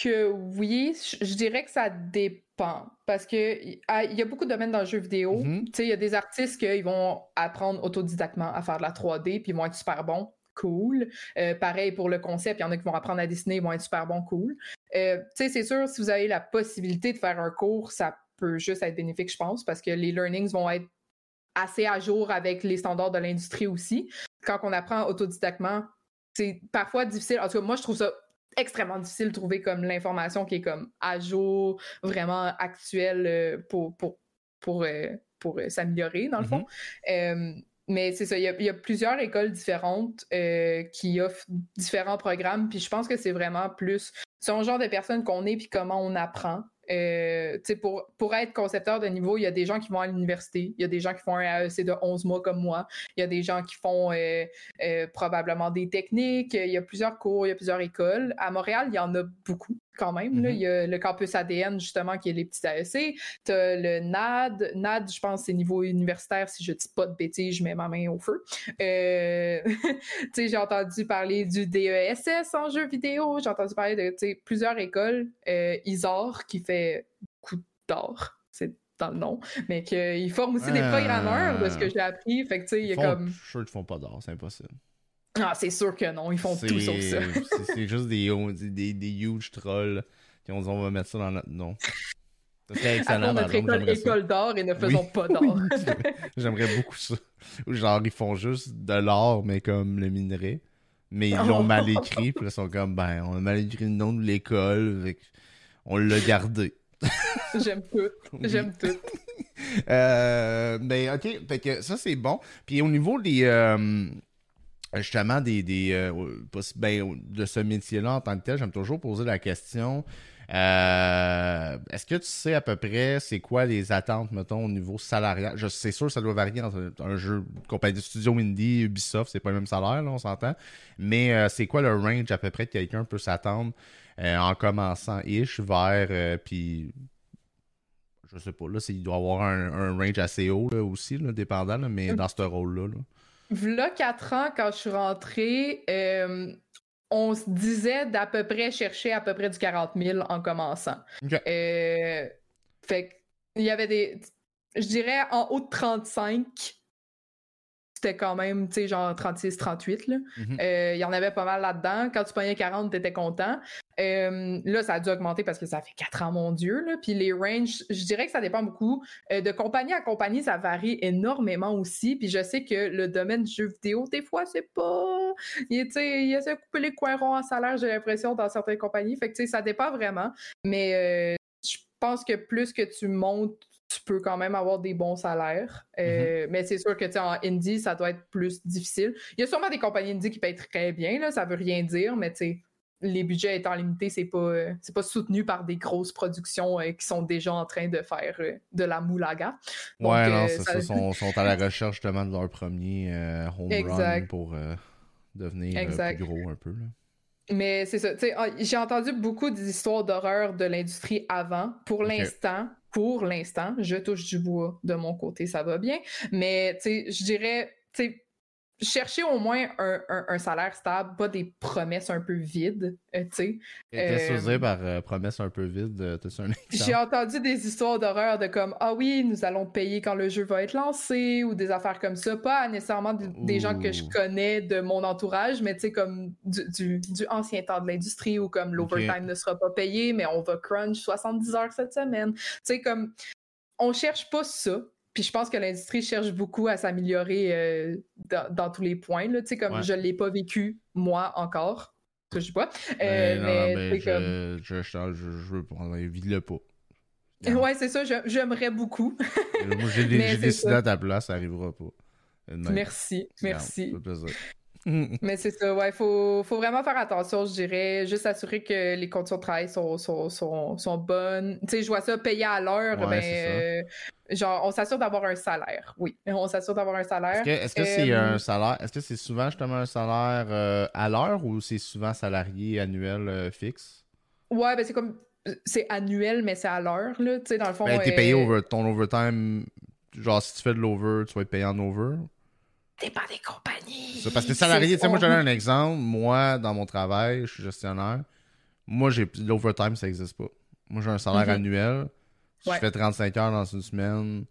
que oui, je dirais que ça dépend. Parce que ah, il y a beaucoup de domaines dans le jeu vidéo. Sais, il y a des artistes qui vont apprendre autodidactement à faire de la 3D, puis ils vont être super bons. Cool. Euh, pareil pour le concept, il y en a qui vont apprendre à dessiner, ils vont être super bons, cool. Euh, tu sais, c'est sûr, si vous avez la possibilité de faire un cours, ça peut juste être bénéfique, je pense, parce que les learnings vont être assez à jour avec les standards de l'industrie aussi. Quand on apprend autodidactement, c'est parfois difficile. En tout cas, moi, je trouve ça extrêmement difficile de trouver comme l'information qui est comme à jour, vraiment actuelle euh, pour, pour, pour, euh, pour euh, s'améliorer, dans le fond. Mm-hmm. mais c'est ça, il y, a, plusieurs écoles différentes qui offrent différents programmes, puis je pense que c'est vraiment plus son genre de personne qu'on est, puis comment on apprend. Euh, pour, être concepteur de niveau, il y a des gens qui vont à l'université, il y a des gens qui font un AEC de 11 mois comme moi, il y a des gens qui font euh, euh, probablement des techniques, il y a plusieurs cours, il y a plusieurs écoles. À Montréal, il y en a beaucoup quand même. là. Mm-hmm. Il y a le campus ADN, justement, qui est les petits AEC. Tu as le NAD. NAD, je pense, c'est niveau universitaire. Si je dis pas de bêtises, je mets ma main au feu. Euh... [laughs] j'ai entendu parler du DESS en jeu vidéo. J'ai entendu parler de plusieurs écoles. Euh, ISOR, qui fait beaucoup d'or. C'est dans le nom, mais qu'ils forment aussi des programmeurs de ce que j'ai appris. Fait que, tu sais, il y a comme. Je suis sûr qu'ils font pas d'or, c'est impossible. Ah, c'est sûr que non, ils font tout sauf ça. c'est [laughs] juste des, des, des, huge trolls qui ont dit on va mettre ça dans notre nom. C'est excellent. notre école, école d'or et ne faisons pas d'or. [laughs] J'aimerais beaucoup ça. Genre, ils font juste de l'or, mais comme le minerai. Mais ils l'ont mal écrit, puis là, ils sont comme, ben, on a mal écrit le nom de l'école, on l'a gardé. [laughs] J'aime tout. J'aime tout. euh, ben, ok, fait que ça, c'est bon. Puis au niveau des. Euh, justement, des. des euh, ben, de ce métier-là en tant que tel, j'aime toujours poser la question. Euh, est-ce que tu sais à peu près c'est quoi les attentes, mettons, au niveau salarial? C'est sûr ça doit varier entre un jeu, compagnie de studio indie, Ubisoft, c'est pas le même salaire, là, on s'entend. Mais c'est quoi le range à peu près que quelqu'un peut s'attendre euh, en commençant ish vers euh, puis je sais pas là il doit avoir un, range assez haut là, aussi là, dépendant mais dans ce rôle là, là. Là, 4 ans, quand je suis rentrée, euh, on se disait d'à peu près chercher à peu près du 40 000 en commençant. fait il y avait des. Je dirais en haut de 35 c'était quand même, tu sais, genre 36, 38. Là. Mhm. Euh, il y en avait pas mal là-dedans. Quand tu prenais 40, t'étais content. Euh, là, ça a dû augmenter parce que ça fait 4 ans, mon Dieu. Là. Puis les ranges, je dirais que ça dépend beaucoup. Euh, de compagnie à compagnie, ça varie énormément aussi. Puis je sais que le domaine du jeu vidéo, des fois, c'est pas. Il, il essaie de couper les coins ronds en salaire, j'ai l'impression, dans certaines compagnies. Fait que, tu sais, ça dépend vraiment. Mais je pense que plus que tu montes tu peux quand même avoir des bons salaires. Euh, mm-hmm. Mais c'est sûr que en indie, ça doit être plus difficile. Il y a sûrement des compagnies indie qui payent très bien, là, ça veut rien dire, mais les budgets étant limités, c'est pas, c'est pas soutenu par des grosses productions euh, qui sont déjà en train de faire euh, de la moulaga. ouais, non, c'est ça, sont, sont, à la recherche justement de leur premier home run pour devenir plus gros un peu. Mais c'est ça. Ah, j'ai entendu beaucoup d'histoires d'horreur de l'industrie avant. Pour l'instant, pour l'instant, je touche du bois de mon côté, ça va bien. Mais je dirais, chercher au moins un, salaire stable, pas des promesses un peu vides, euh, tu sais. Qu'est-ce que par euh, promesses un peu vides? Euh, [laughs] J'ai entendu des histoires d'horreur de comme, ah oui, nous allons payer quand le jeu va être lancé, ou des affaires comme ça. Pas nécessairement des gens que je connais de mon entourage, mais tu sais, comme du, ancien temps de l'industrie, ou comme l'overtime ne sera pas payé, mais on va crunch 70 heures cette semaine. Tu sais, comme, on cherche pas ça puis je pense que l'industrie cherche beaucoup à s'améliorer euh, dans, tous les points. Là, comme je ne l'ai pas vécu, moi, encore. Je sais pas. Euh, mais, je, je, je, je, veux prendre le pas. [laughs] Ouais, c'est ça, j'aimerais beaucoup. moi, j'ai [laughs] décidé à ta place, ça n'arrivera pas. Merci, merci. Plaisir. Mais c'est ça, ouais, faut, faut vraiment faire attention, je dirais. Juste assurer que les conditions de travail sont, sont, sont, sont bonnes. Tu sais, je vois ça payer à l'heure, mais euh, genre, on s'assure d'avoir un salaire. Oui, on s'assure d'avoir un salaire. Est-ce que c'est euh, un salaire, est-ce que c'est souvent justement un salaire euh, à l'heure ou c'est souvent salarié annuel fixe? Ouais, ben c'est comme, c'est annuel, mais c'est à l'heure, là. Tu sais, dans le fond. Ben, t'es payé over, ton overtime, genre, si tu fais de l'over, tu vas être payé en over? Pas des compagnies. parce que salarié, tu sais, moi, je donne un exemple. Moi, dans mon travail, je suis gestionnaire. Moi, j'ai l'overtime, ça n'existe pas. Moi, j'ai un salaire mhm. annuel. Si je fais 35 heures dans une semaine,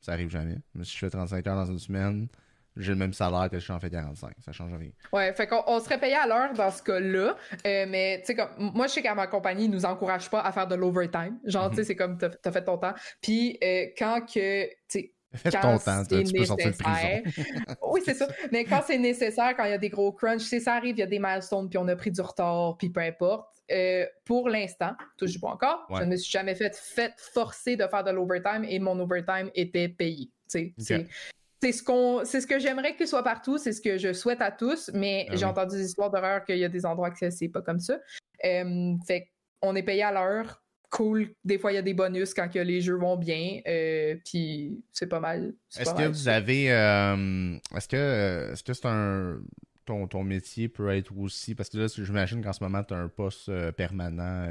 ça arrive jamais. Mais si je fais 35 heures dans une semaine, j'ai le même salaire que je suis en fait 45. Ça change rien. Ouais, fait qu'on on serait payé à l'heure dans ce cas-là. Euh, mais, tu sais, comme, moi, je sais qu'à ma compagnie, ils nous encourage pas à faire de l'overtime. Genre, tu sais, mhm. c'est comme, t'as as fait ton temps. Puis, euh, quand que, tu sais, Fais ton temps, tu peux sortir de prison. [laughs] oui, c'est ça. Mais quand c'est nécessaire, quand il y a des gros crunchs, c'est ça arrive, il y a des milestones, puis on a pris du retard, puis peu importe. Euh, pour l'instant, toujours pas encore, je ne me suis jamais fait, fait forcer de faire de l'overtime et mon overtime était payé. C'est ce qu'on c'est ce que j'aimerais qu'il soit partout, c'est ce que je souhaite à tous, mais ah j'ai entendu des histoires d'horreur qu'il y a des endroits que c'est pas comme ça. Euh, fait on est payé à l'heure, cool. Des fois, il y a des bonus quand que les jeux vont bien. Euh, puis c'est pas mal. Est-ce que vous avez. Euh, est-ce que est-ce que c'est un. Ton, ton, métier peut être aussi. Parce que là, j'imagine qu'en ce moment, tu as un poste euh, permanent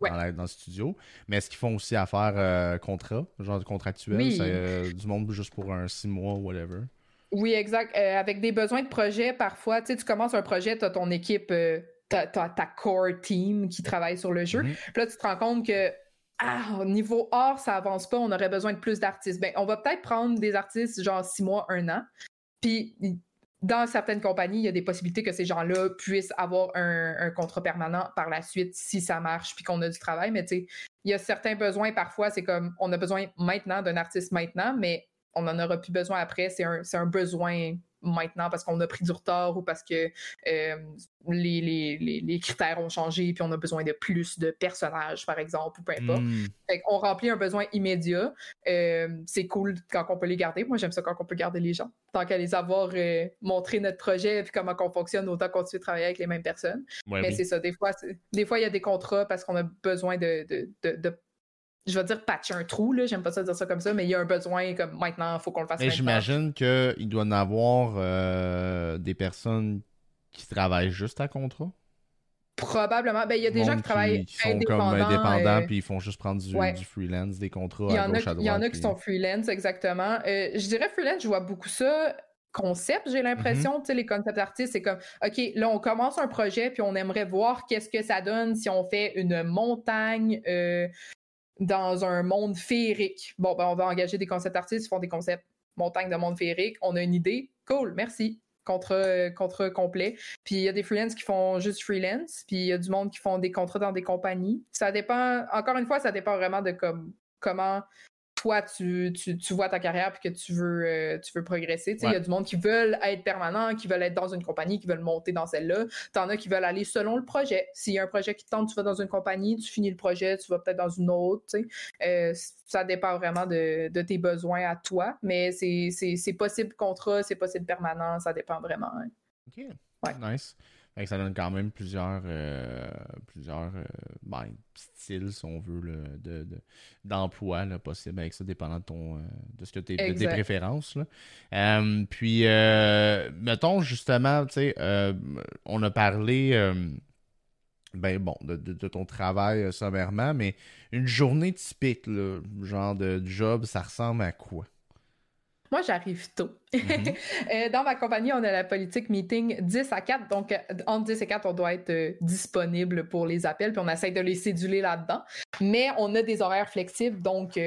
dans, dans, le studio. Mais est-ce qu'ils font aussi affaire contrat, genre contractuel oui. Du monde juste pour un six mois, whatever? Oui, exact. avec des besoins de projet, parfois, tu sais, tu commences un projet, tu as ton équipe ta, ta, core team qui travaille sur le jeu. Mhm. Puis là, tu te rends compte que ah, au niveau or, ça avance pas, on aurait besoin de plus d'artistes. Ben, on va peut-être prendre des artistes genre six mois, un an. Puis dans certaines compagnies, il y a des possibilités que ces gens-là puissent avoir un, contrat permanent par la suite si ça marche puis qu'on a du travail. Mais tu sais, il y a certains besoins parfois, c'est comme on a besoin maintenant d'un artiste maintenant, mais on n'en aura plus besoin après. C'est un, un besoin maintenant parce qu'on a pris du retard ou parce que euh, les, les, critères ont changé puis on a besoin de plus de personnages, par exemple, ou peu importe. Hmm. on remplit un besoin immédiat. Euh, c'est cool quand on peut les garder. Moi, j'aime ça quand on peut garder les gens. Tant qu'à les avoir euh, montré notre projet puis comment on fonctionne, autant continuer de travailler avec les mêmes personnes. Mais c'est ça. Des fois, des fois, il y a des contrats parce qu'on a besoin de, de, de je vais dire patcher un trou, là, j'aime pas ça dire ça comme ça, mais il y a un besoin comme maintenant, il faut qu'on le fasse. Mais j'imagine qu'il doit y en avoir euh, des personnes qui travaillent juste à contrat. Probablement. Ben, il y a des gens qui travaillent qui sont comme indépendants, euh, puis ils font juste prendre du, freelance, des contrats à gauche, à droite. Il y en a qui sont freelance, exactement. Euh, je dirais freelance, je vois beaucoup ça concept, j'ai l'impression. Tu sais, les concept artistes, c'est comme, OK, là, on commence un projet, puis on aimerait voir qu'est-ce que ça donne si on fait une montagne dans un monde féerique. Bon, ben, on va engager des concepts artistes, ils font des concepts montagne de monde féerique. On a une idée. Cool, merci. Contre, contre complet. Puis il y a des freelances qui font juste freelance, puis il y a du monde qui font des contrats dans des compagnies. Ça dépend, encore une fois, ça dépend vraiment de comme, comment toi, tu, vois ta carrière et que tu veux, euh, tu veux progresser. Il y a du monde qui veulent être permanent, qui veulent être dans une compagnie, qui veulent monter dans celle-là. T'en as qui veulent aller selon le projet. S'il y a un projet qui te tente, tu vas dans une compagnie, tu finis le projet, tu vas peut-être dans une autre. Euh, ça dépend vraiment de, tes besoins à toi, mais c'est possible contrat, c'est possible permanent, ça dépend vraiment. Hein. OK. Nice ça donne quand même plusieurs, euh, plusieurs euh, ben, styles, si on veut, de, d'emploi possible avec ça, dépendant de, ton, euh, de, ce que tes, tes préférences. puis, mettons justement, tu sais, on a parlé ben bon, de, ton travail sommairement, mais une journée typique, genre de job, ça ressemble à quoi? Moi, j'arrive tôt. Mm-hmm. [laughs] Euh, dans ma compagnie, on a la politique meeting 10 à 4. Donc, euh, entre 10 et 4, on doit être euh, disponible pour les appels, puis on essaie de les céduler là-dedans. Mais on a des horaires flexibles, donc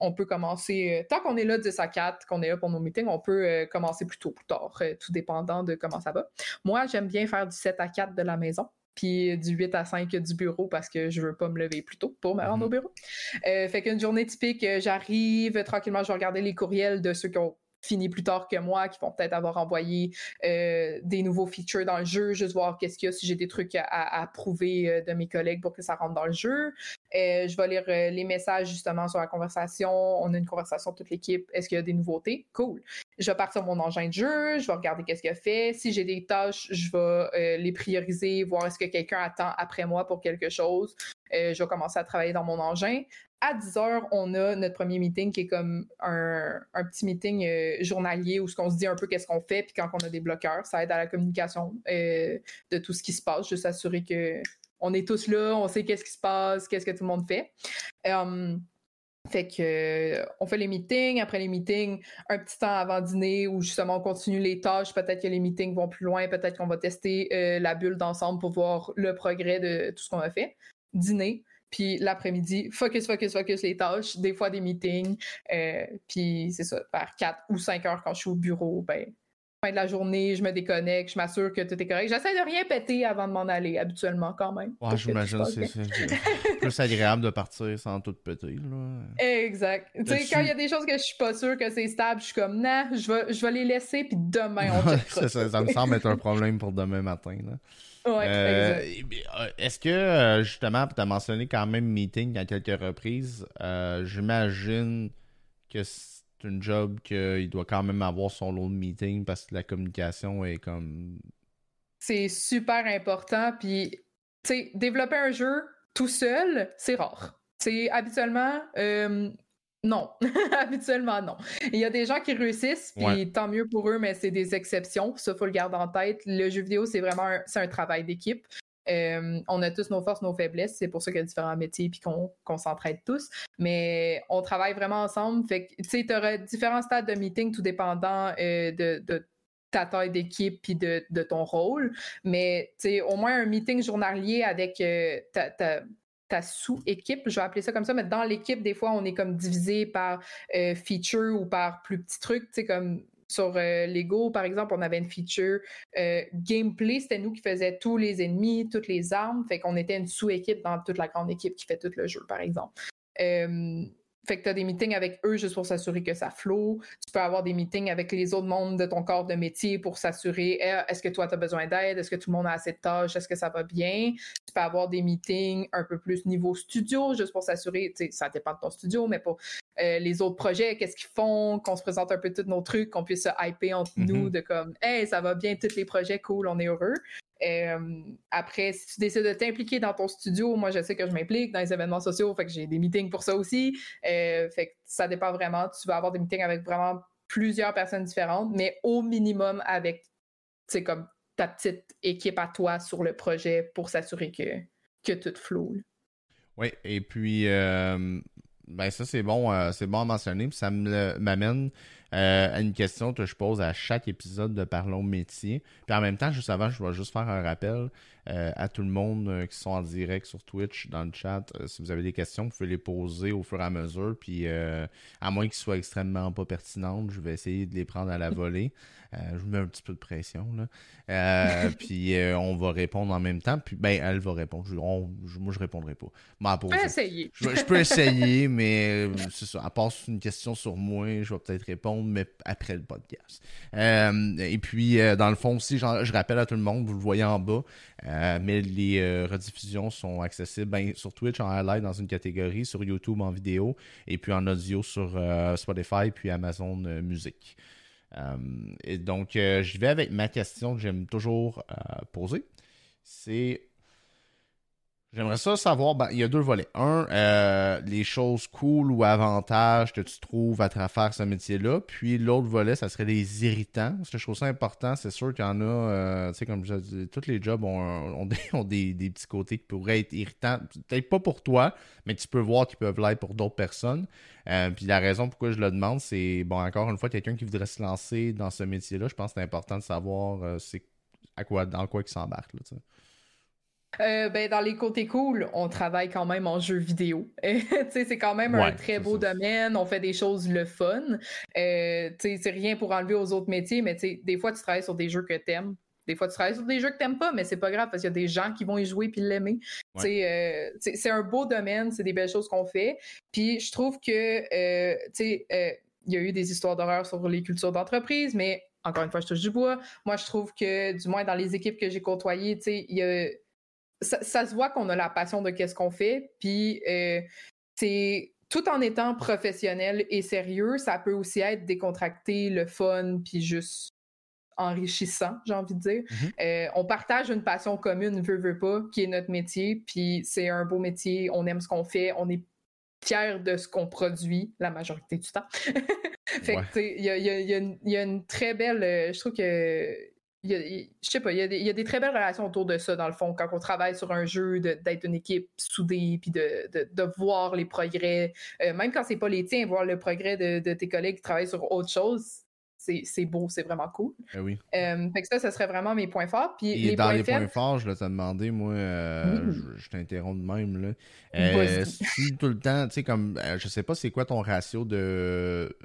on peut commencer, tant qu'on est là 10 à 4, qu'on est là pour nos meetings, on peut commencer plus tôt ou plus tard, tout dépendant de comment ça va. Moi, j'aime bien faire du 7 à 4 de la maison puis du 8 à 5 du bureau parce que je veux pas me lever plus tôt pour me rendre au mhm. bureau. Euh, fait qu'une journée typique, euh, j'arrive tranquillement, je vais regarder les courriels de ceux qui ont fini plus tard que moi, qui vont peut-être avoir envoyé euh, des nouveaux features dans le jeu, juste voir qu'est-ce qu'il y a, si j'ai des trucs à, prouver de mes collègues pour que ça rentre dans le jeu. je vais lire les messages justement sur la conversation. On a une conversation toute l'équipe. Est-ce qu'il y a des nouveautés? Cool je vais partir mon engin de jeu, je vais regarder qu'est-ce qu'il a fait. Si j'ai des tâches, je vais euh, les prioriser, voir est-ce que quelqu'un attend après moi pour quelque chose. Euh, je vais commencer à travailler dans mon engin. À 10 heures, on a notre premier meeting qui est comme un, petit meeting euh, journalier où ce qu'on se dit un peu qu'est-ce qu'on fait, puis quand on a des bloqueurs, ça aide à la communication de tout ce qui se passe, juste s'assurer que on est tous là, on sait qu'est-ce qui se passe, qu'est-ce que tout le monde fait. Fait que euh, on fait les meetings, après les meetings, un petit temps avant dîner où justement on continue les tâches, peut-être que les meetings vont plus loin, peut-être qu'on va tester euh, la bulle d'ensemble pour voir le progrès de tout ce qu'on a fait. Dîner, puis l'après-midi, focus, focus, focus les tâches, des fois des meetings, euh, puis c'est ça, vers 4 ou 5 heures quand je suis au bureau, ben fin de la journée, je me déconnecte, je m'assure que tout est correct. J'essaie de rien péter avant de m'en aller, habituellement, quand même. Ouais, j'imagine que c'est [laughs] plus agréable de partir sans tout péter. Là. Exact. Tu sais, quand il y a des choses que je suis pas sûr que c'est stable, je suis comme, non, je vais, je vais les laisser, puis demain, on [laughs] ça, ça, ça, me semble être un problème pour demain matin. Là. Ouais, euh, euh, Est-ce que, euh, justement, tu as mentionné quand même meeting à quelques reprises, j'imagine que c'est une job qu'il doit quand même avoir son lot de meeting parce que la communication est comme. C'est super important. Puis, tu sais, développer un jeu tout seul, c'est rare. C'est habituellement. Euh, non, [laughs] habituellement non. Il y a des gens qui réussissent, puis tant mieux pour eux, mais c'est des exceptions. Ça, faut le garder en tête. Le jeu vidéo, c'est vraiment un, un travail d'équipe. Euh, on a tous nos forces, nos faiblesses. C'est pour ça qu'il y a différents métiers puis qu'on s'entraide tous. Mais on travaille vraiment ensemble. Fait que, tu sais, tu auras différents stades de meeting, tout dépendant euh, de, ta taille d'équipe puis de, ton rôle. Mais, au moins un meeting journalier avec euh, ta, sous-équipe, je vais appeler ça comme ça, mais dans l'équipe, des fois, on est comme divisé par feature ou par plus petits trucs, tu sais, comme sur Lego, par exemple, on avait une feature gameplay, c'était nous qui faisions tous les ennemis, toutes les armes, fait qu'on était une sous-équipe dans toute la grande équipe qui fait tout le jeu, par exemple. Fait que tu as des meetings avec eux juste pour s'assurer que ça flow. Tu peux avoir des meetings avec les autres membres de ton corps de métier pour s'assurer eh, est-ce que toi, tu as besoin d'aide? Est-ce que tout le monde a assez de tâches? Est-ce que ça va bien? Tu peux avoir des meetings un peu plus niveau studio juste pour s'assurer, ça dépend de ton studio, mais pour euh, les autres projets, qu'est-ce qu'ils font, qu'on se présente un peu tous nos trucs, qu'on puisse se hyper entre nous mm-hmm. de comme Hey, ça va bien, tous les projets, cool, on est heureux. Euh, après, si tu décides de t'impliquer dans ton studio, moi je sais que je m'implique dans les événements sociaux, fait que j'ai des meetings pour ça aussi. Euh, fait que ça dépend vraiment. Tu vas avoir des meetings avec vraiment plusieurs personnes différentes, mais au minimum avec, comme ta petite équipe à toi sur le projet pour s'assurer que, que tout flow. Oui, et puis euh, ben ça c'est bon, c'est bon à mentionner, puis ça m'amène euh, une question que je pose à chaque épisode de Parlons Métier. Puis en même temps, juste avant, je vais juste faire un rappel à tout le monde euh, qui sont en direct sur Twitch, dans le chat. si vous avez des questions, vous pouvez les poser au fur et à mesure. Puis à moins qu'ils soient extrêmement pas pertinentes, je vais essayer de les prendre à la volée. [laughs] je vous mets un petit peu de pression. Là. [laughs] puis on va répondre en même temps. Puis ben, elle va répondre. Je, moi, je répondrai pas. Je peux essayer. Je, peux essayer, mais c'est ça. À part une question sur moi, je vais peut-être répondre mais après le podcast. Euh, et puis, euh, dans le fond aussi, je rappelle à tout le monde, vous le voyez en bas, euh, mais les rediffusions sont accessibles ben, sur Twitch en highlight dans une catégorie, sur YouTube en vidéo, et puis en audio sur Spotify, puis Amazon Music. et donc, je vais avec ma question que j'aime toujours poser. C'est J'aimerais ça savoir, ben, il y a deux volets. Un, euh, les choses cool ou avantages que tu trouves à travers ce métier-là. Puis l'autre volet, ça serait les irritants. Parce que je trouve ça important. C'est sûr qu'il y en a, euh, tu sais, comme je dis, tous les jobs ont, [laughs] des, petits côtés qui pourraient être irritants. Peut-être pas pour toi, mais tu peux voir qu'ils peuvent l'être pour d'autres personnes. Euh, puis la raison pourquoi je le demande, c'est, bon, encore une fois, quelqu'un qui voudrait se lancer dans ce métier-là, je pense que c'est important de savoir c'est à quoi, dans quoi il s'embarque. Là, euh, ben, dans les côtés cool, on travaille quand même en jeu vidéo. [laughs] c'est quand même un très beau domaine. On fait des choses le fun. Euh, c'est rien pour enlever aux autres métiers, mais des fois, tu travailles sur des jeux que t'aimes. Des fois, tu travailles sur des jeux que t'aimes pas, mais c'est pas grave parce qu'il y a des gens qui vont y jouer puis l'aimer. Euh, c'est un beau domaine, c'est des belles choses qu'on fait. Puis je trouve que, il y a eu des histoires d'horreur sur les cultures d'entreprise, mais encore une fois, je touche du bois. Moi, je trouve que, du moins dans les équipes que j'ai côtoyées, il y a ça, se voit qu'on a la passion de qu'est-ce qu'on fait, puis euh, c'est tout en étant professionnel et sérieux, ça peut aussi être décontracté, le fun, puis juste enrichissant, j'ai envie de dire. Mm-hmm. Euh, on partage une passion commune, veut, veut pas, qui est notre métier, puis c'est un beau métier, on aime ce qu'on fait, on est fiers de ce qu'on produit la majorité du temps. [laughs] fait que, il y a, y a, une très belle... Euh, je trouve que je sais pas, il y, a des, très belles relations autour de ça, dans le fond, quand on travaille sur un jeu, d'être une équipe soudée, puis de, voir les progrès, euh, même quand c'est pas les tiens, voir le progrès de, tes collègues qui travaillent sur autre chose, c'est beau, c'est vraiment cool. Eh oui. Euh, fait que ça, ce serait vraiment mes points forts. Puis Et dans les points forts, je t'ai demandé, moi, euh, je, t'interromps de même, là. si tout le temps, tu sais, comme, je sais pas c'est quoi ton ratio de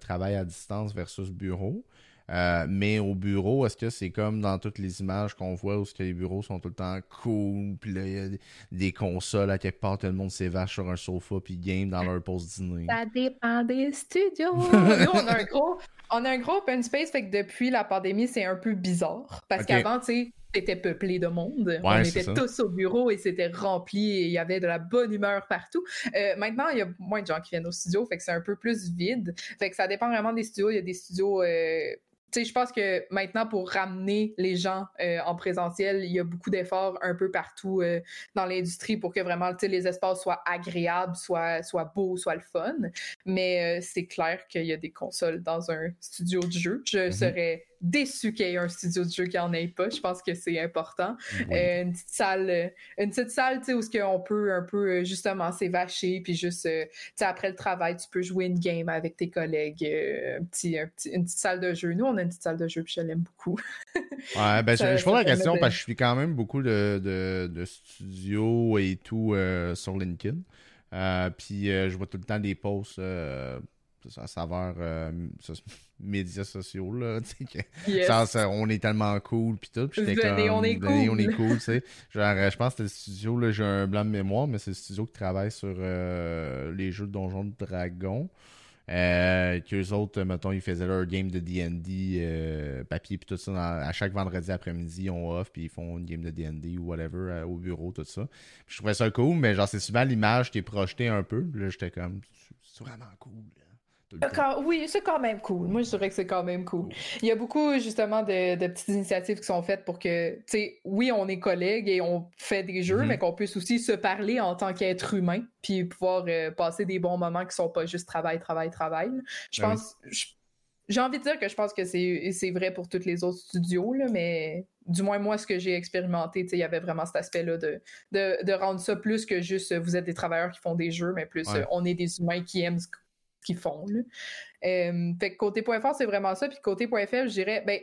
travail à distance versus bureau, euh, mais au bureau, est-ce que c'est comme dans toutes les images qu'on voit où les bureaux sont tout le temps cool, puis là, il y a des consoles à quelque part, tout le monde s'évache sur un sofa puis game dans leur pause dîner? Ça dépend des studios. [laughs] Nous, on a un gros, on a un gros open space, fait que depuis la pandémie, c'est un peu bizarre. Parce qu'avant, tu sais, c'était peuplé de monde. on était tous au bureau et c'était rempli et il y avait de la bonne humeur partout. Euh, maintenant, il y a moins de gens qui viennent au studio, fait que c'est un peu plus vide. Fait que ça dépend vraiment des studios. Il y a des studios euh, je pense que maintenant, pour ramener les gens euh, en présentiel, il y a beaucoup d'efforts un peu partout euh, dans l'industrie pour que vraiment les espaces soient agréables, soient, soient beaux, soient le fun. Mais euh, c'est clair qu'il y a des consoles dans un studio de jeu. Je mm-hmm. serais déçu qu'il y ait un studio de jeu qui en ait pas. Je pense que c'est important. Euh, une petite salle, euh, une petite salle, où ce qu'on peut un peu euh, justement s'évacher, puis juste, après le travail, tu peux jouer une game avec tes collègues, un petit, une petite salle de jeu. Nous, on a une petite salle de jeu, puis je l'aime beaucoup. [laughs] ouais, ben, je, pose la question parce que je suis quand même beaucoup de, de, studios et tout sur LinkedIn. puis je vois tout le temps des posts ça saveur euh, [laughs] médias sociaux là [laughs] que, on est tellement cool puis tout puis comme on est cool on est cool tu sais [laughs] genre je pense que le studio là j'ai un blanc de mémoire mais c'est le studio qui travaille sur les jeux de Donjons de Dragons euh, qu'eux autres, mettons, ils faisaient leur game de D&D euh, papier puis tout ça. à chaque vendredi après-midi, ils ont off puis ils font une game de D&D ou whatever euh, au bureau, tout ça. je trouvais ça cool, mais genre, c'est souvent l'image qui est projetée un peu. là, j'étais comme, c'est vraiment cool. Oui, c'est quand même cool. Moi, je dirais que c'est quand même cool. Il y a beaucoup, justement, de, petites initiatives qui sont faites pour que, tu sais, oui, on est collègues et on fait des jeux, mm-hmm. mais qu'on puisse aussi se parler en tant qu'être humain, puis pouvoir euh, passer des bons moments qui sont pas juste travail, travail, travail. Je ben pense. J'ai envie de dire que je pense que c'est vrai pour tous les autres studios, là, mais du moins moi, ce que j'ai expérimenté, il y avait vraiment cet aspect-là de, de, rendre ça plus que juste vous êtes des travailleurs qui font des jeux, mais plus on est des humains qui aiment qu'ils font. Fait que côté point fort, c'est vraiment ça. Puis côté point faible, je dirais, ben,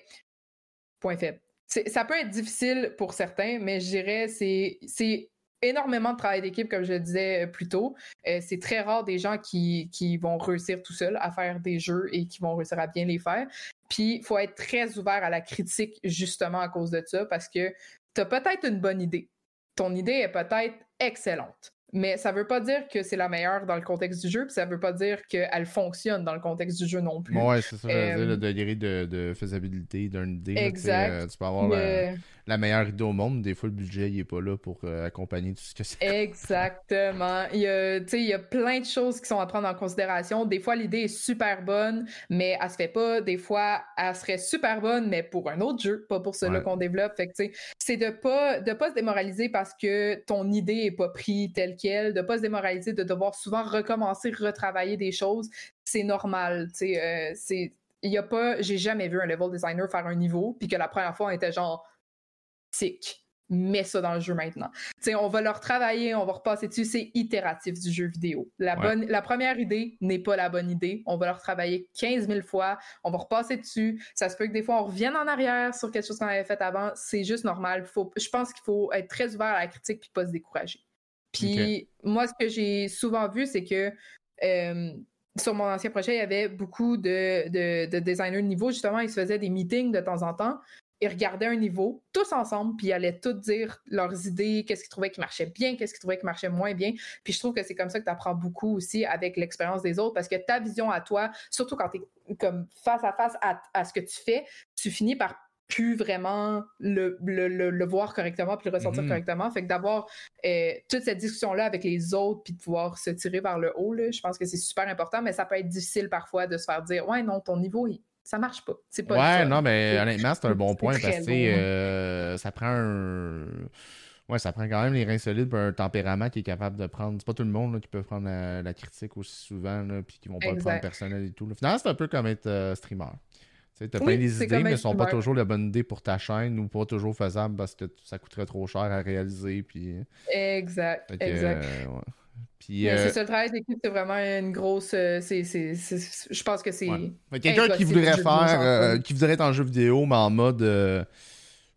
point faible. Ça peut être difficile pour certains, mais je dirais c'est c'est énormément de travail d'équipe, comme je le disais euh, plus tôt. Euh, c'est très rare des gens qui, qui, vont réussir tout seuls à faire des jeux et qui vont réussir à bien les faire. Puis, il faut être très ouvert à la critique justement à cause de ça, parce que tu as peut-être une bonne idée. Ton idée est peut-être excellente. Mais ça veut pas dire que c'est la meilleure dans le contexte du jeu, puis ça veut pas dire qu'elle fonctionne dans le contexte du jeu non plus. ouais, c'est ça, euh... le degré de, de faisabilité d'une idée. Exact. Euh, tu peux avoir la, meilleure idée au monde, des fois le budget il est pas là pour euh, accompagner tout ce que c'est. Exactement. Il y, a, il y a plein de choses qui sont à prendre en considération. Des fois l'idée est super bonne, mais elle se fait pas. Des fois elle serait super bonne, mais pour un autre jeu, pas pour celui qu'on développe. Fait que c'est de pas, de pas se démoraliser parce que ton idée est pas prise telle de de pas se démoraliser, de devoir souvent recommencer, retravailler des choses, c'est normal. Euh, c'est, il y a pas, j'ai jamais vu un level designer faire un niveau puis que la première fois on était genre mets ça dans le jeu maintenant. on va leur travailler, on va repasser dessus, c'est itératif du jeu vidéo. La, bonne, la première idée n'est pas la bonne idée. On va leur travailler 15 000 fois, on va repasser dessus. Ça se peut que des fois, on revienne en arrière sur quelque chose qu'on avait fait avant. C'est juste normal. Faut, je pense qu'il faut être très ouvert à la critique puis pas se décourager. Puis moi, ce que j'ai souvent vu, c'est que euh, sur mon ancien projet, il y avait beaucoup de, de, designers de niveau. Justement, ils se faisaient des meetings de temps en temps. Ils regardaient un niveau, tous ensemble, puis ils allaient tous dire leurs idées, qu'est-ce qu'ils trouvaient qui marchait bien, qu'est-ce qu'ils trouvaient qui marchait moins bien. Puis je trouve que c'est comme ça que tu apprends beaucoup aussi avec l'expérience des autres, parce que ta vision à toi, surtout quand tu es comme face à face à, à ce que tu fais, tu finis par plus vraiment le, le, voir correctement puis le ressentir mhm. correctement. Fait que d'avoir euh, toute cette discussion-là avec les autres puis de pouvoir se tirer vers le haut, je pense que c'est super important, mais ça peut être difficile parfois de se faire dire Ouais, non, ton niveau, ça marche pas. C'est pas Ouais, non, mais honnêtement, c'est un [laughs] bon point parce que euh, ça prend un. Ouais, ça prend quand même les reins solides pour un tempérament qui est capable de prendre. C'est pas tout le monde qui peut prendre la, critique aussi souvent, puis qui vont pas le prendre personnel et tout. Finalement, c'est un peu comme être euh, streamer. Tu as plein des idées, mais elles sont pas toujours la bonne idée pour ta chaîne ou pas toujours faisables parce que ça coûterait trop cher à réaliser. Puis... Exact, exact. Euh, puis, euh... C'est ça, le travail d'équipe, c'est vraiment une grosse. Euh, c'est, je pense que c'est. Quelqu'un qui voudrait faire, euh, qui voudrait être en jeu vidéo, mais en mode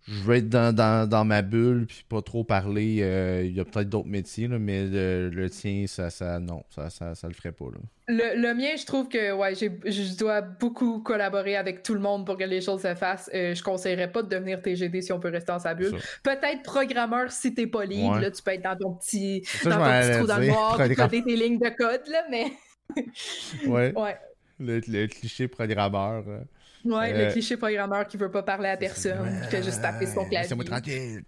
je vais être dans, dans, ma bulle puis pas trop parler. Il y a peut-être d'autres métiers, mais le, tien, ça, ça non, ça, ça, ça le ferait pas. Là. Le, le, mien, je trouve que ouais, je dois beaucoup collaborer avec tout le monde pour que les choses se fassent. Euh, je conseillerais pas de devenir TGD si on peut rester dans sa bulle. Peut-être programmeur si t'es pas libre. Là, tu peux être dans ton petit, dans ton petit trou dans le noir, coder tes lignes de code, là, mais. ouais. [laughs] ouais. Le, le, cliché programmeur. Euh. Ouais, le euh, cliché programmeur qui veut pas parler à personne, qui fait juste taper son clavier. C'est moi tranquille.